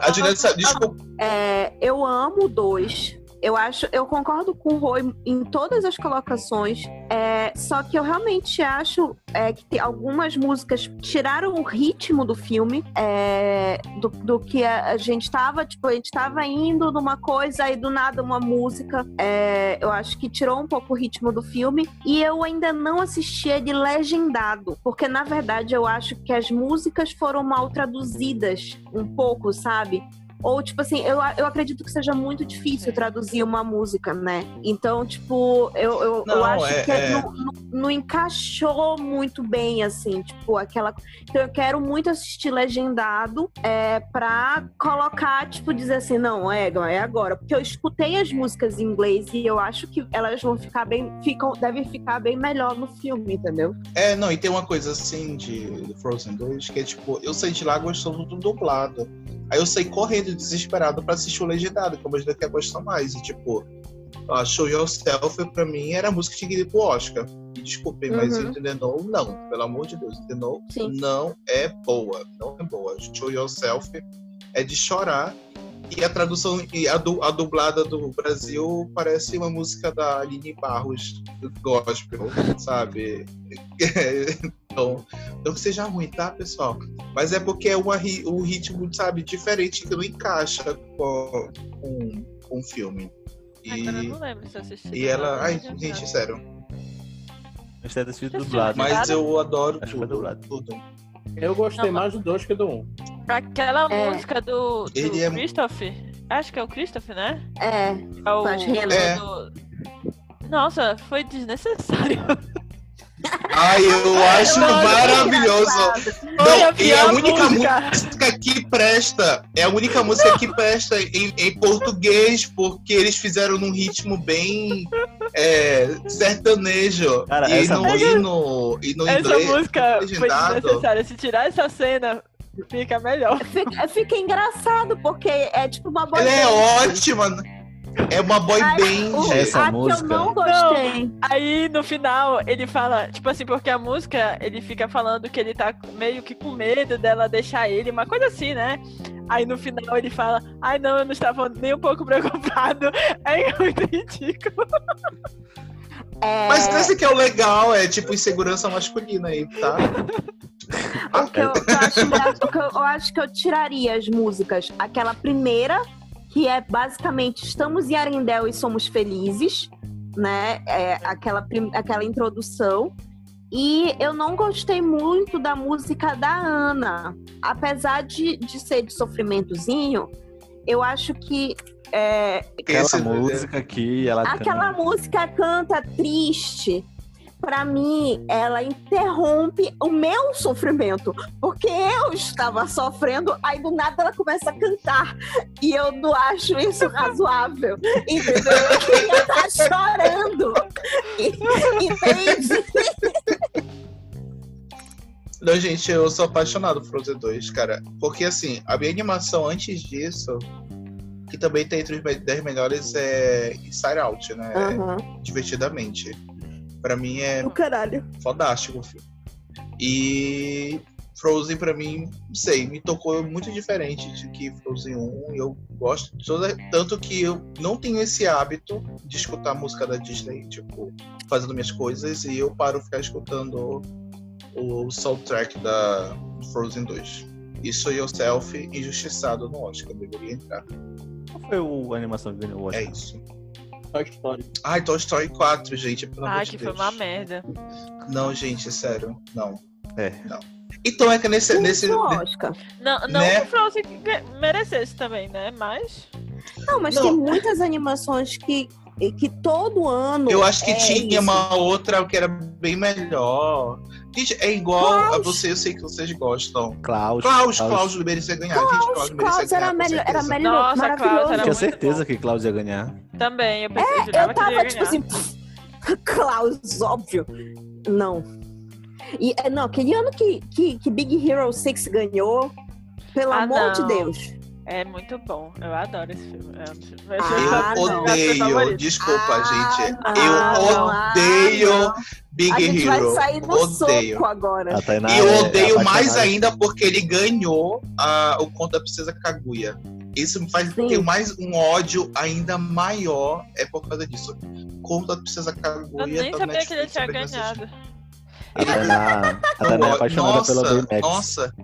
A Juliana saiu. Desculpa. É, eu amo dois. Eu acho, eu concordo com o Roy em todas as colocações. é, só que eu realmente acho é, que algumas músicas tiraram o ritmo do filme é, do, do que a, gente tava, tipo, a gente tava indo numa coisa e do nada uma música. é, eu acho que tirou um pouco o ritmo do filme. E eu ainda não assisti ele legendado, porque na verdade eu acho que as músicas foram mal traduzidas um pouco, sabe? Ou, tipo assim, eu, eu acredito que seja muito difícil traduzir uma música, né? Então, tipo, eu, eu, eu Não, acho é- que é. Não, não, não encaixou muito bem, assim, tipo, aquela. Então, eu quero muito assistir legendado é, pra colocar, tipo, dizer assim, não, é, é agora. Porque eu escutei as músicas em inglês e eu acho que elas vão ficar bem. Ficam, devem ficar bem melhor no filme, entendeu? É, não, e tem uma coisa assim de Frozen 2 que é tipo, eu saí de lá gostando do dublado. Aí eu saí correndo, desesperado pra assistir o legendado, que eu imaginei que ia gostar mais. E tipo, a Show Yourself pra mim era a música que tinha que ir pro Oscar. E desculpem, mas Uhum. o The Know, não. Pelo amor de Deus, Sim. não é boa. Não é boa. Show Yourself é de chorar. E a tradução, e a, du- a dublada do Brasil parece uma música da Aline Barros, do gospel, sabe? então, não que seja ruim, tá, pessoal? Mas é porque é uma, um ritmo, sabe, diferente que não encaixa com, com, com o filme. E, Agora eu não lembro se eu assisti. e ela. Ai, gente, sério. Acho que deve ter sido dublado. Mas- Mas eu adoro Acho que foi tudo. dublado. tudo. Eu gostei Não, mais do 2 que do 1. Um. Aquela É. música do, do Ele é- Christopher. Acho que é o Christopher, né? É, É o, renda. É. do- Nossa, foi desnecessário. Ai, eu acho Nossa, maravilhoso. Não, a e a única música. música que presta é a única música que presta em, em português, porque eles fizeram num ritmo bem é, sertanejo. Cara, e, essa no, música- e no, e no Essa inglês. música foi desnecessária. Se tirar essa cena, fica melhor. fica, fica engraçado, porque é tipo uma boy Ela é ótima. É uma boy Ai, band. o- Essa a que música- eu não gostei. Aí no final ele fala, tipo assim, porque a música ele fica falando que ele tá meio que com medo dela deixar ele, uma coisa assim, né? Aí no final ele fala, ai não, eu não estava nem um pouco preocupado. É muito ridículo. É, Mas esse que é o legal, é tipo insegurança masculina aí, tá? o que eu, eu acho o que eu- eu acho que eu tiraria as músicas. Aquela primeira, que é basicamente Estamos em Arendelle e somos felizes, né? É, aquela, aquela introdução. E eu não gostei muito da música da Ana. Apesar de, de ser de sofrimentozinho, eu acho que é, Aquela música aqui, ela Aquela canta. música canta triste. Pra mim, ela interrompe o meu sofrimento, porque eu estava sofrendo, aí do nada ela começa a cantar. E eu não acho isso razoável. Entendeu? Eu queria estar chorando. E- Entende? Não, gente, eu sou apaixonado por Frozen 2, cara. Porque, assim, a minha animação antes disso, que também tá entre os 10 melhores, é Inside Out, né? Aham. Divertidamente. Pra mim é Do caralho. fodástico o filme. E Frozen, pra mim, não sei, me tocou muito diferente de que Frozen 1. E eu gosto de toda. Tanto que eu não tenho esse hábito de escutar música da Disney, tipo, fazendo minhas coisas, e eu paro ficar escutando o soundtrack da Frozen 2. Isso Yourself injustiçado no Oscar, deveria entrar. Qual foi o- a animação que ganhou o Oscar? É isso. Toy Story. Ai, Toy Story 4, gente, pelo de que Deus. foi uma merda. Não, gente, sério, não. É. Então é que nesse. nesse Isso, Oscar. Não, não Né? que o Frozen merecesse também, né? Mas. Não, mas Não. tem muitas animações que, que todo ano. Eu acho que é tinha isso. uma outra que era bem melhor. Gente, é igual a Klaus. você, eu sei que vocês gostam. Klaus. Klaus, Klaus merecia ganhar. Gente, Klaus merecia Klaus ganhar. era, melhor, era melhor, Nossa, Klaus maravilhoso. era Tinha certeza bom. que Klaus ia ganhar. Também, eu pensei, jurava Eu ia tava, tipo assim, pff, Klaus, óbvio. Não. E, é, não, aquele ano que, que, que Big Hero 6 ganhou, pelo Ah, amor de não. Deus. É muito bom. Eu adoro esse filme. É um dos meus Ah, Eu não. odeio, desculpa, Ah, gente. não, eu ah, odeio não. Big A gente Hero. vai sair no odeio. soco agora. Tainá E eu é odeio mais apaixonada. ainda porque ele ganhou a- o conto da Princesa Kaguya. Isso me faz Sim. ter mais um ódio ainda maior é por causa disso. Conto da Princesa Kaguya. Eu nem tá sabia que ele Netflix, tinha não ganhado. A Tainá, a Tainá é apaixonada nossa, pelo Baymax. nossa,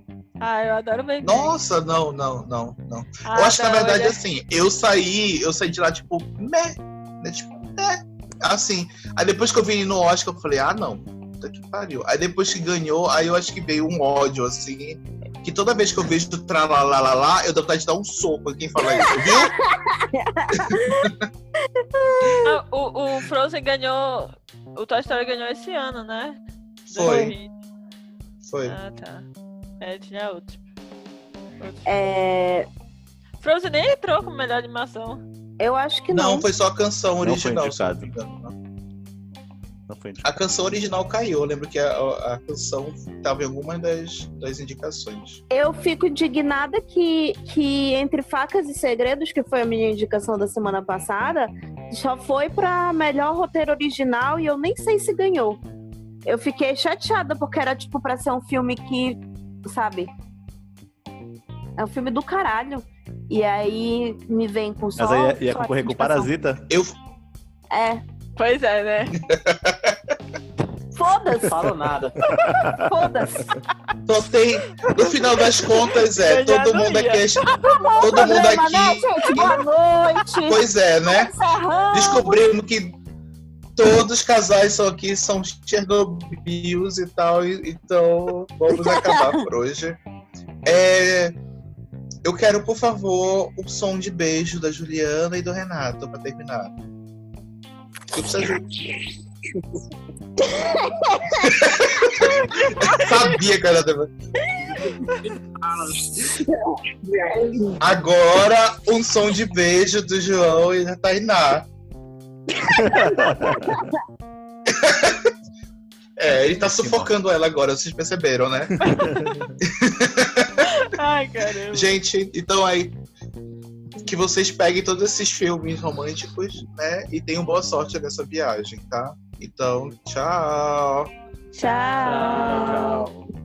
Ah, eu adoro bem. nossa, não, não, não, não. Ah, eu acho que na verdade é- assim, eu saí, eu saí de lá tipo, meh, né? Tipo, meh. Assim, aí depois que eu vi no Oscar, eu falei, ah, não, puta que pariu. Aí depois que ganhou, aí eu acho que veio um ódio, assim, que toda vez que eu vejo tralalalá, eu dou vontade de dar um soco em quem fala isso, viu? Ah, o, o Frozen ganhou. O Toy Story ganhou esse ano, né? Foi, 2020. foi. Ah, tá. É, tinha outro. outro. É, Frozen nem entrou como melhor animação. eu acho que Não, não. foi só a canção Não foi original, eu não indicado. foi A canção original caiu, eu lembro que a, a canção estava em alguma das, das indicações. Eu fico indignada que, que Entre Facas e Segredos, que foi a minha indicação da semana passada, só foi pra melhor roteiro original e eu nem sei se ganhou. Eu fiquei chateada porque era tipo pra ser um filme que, sabe? É um filme do caralho. E aí me vem com só. Mas aí ia, ia só concorrer com o indicação. Parasita. Eu, É. Pois é, né? Foda-se, Falo nada. foda-se. Só tem, no final das contas, é, todo mundo aqui é, todo mundo Problema, né, aqui, gente? Boa noite. pois é, né? Encerramos. Descobrimos que todos os casais são aqui, são Chernobyls e tal, e- então vamos acabar por hoje. É, eu quero, por favor, o som de beijo da Juliana e do Renato pra terminar. Eu. Sabia que era Agora, um som de beijo do João e da Tainá. É, ele tá sufocando ela agora, vocês perceberam, né? Ai, caramba. Gente, então aí que vocês peguem todos esses filmes românticos, né? E tenham boa sorte nessa viagem, tá? Então, tchau. Tchau. Tchau.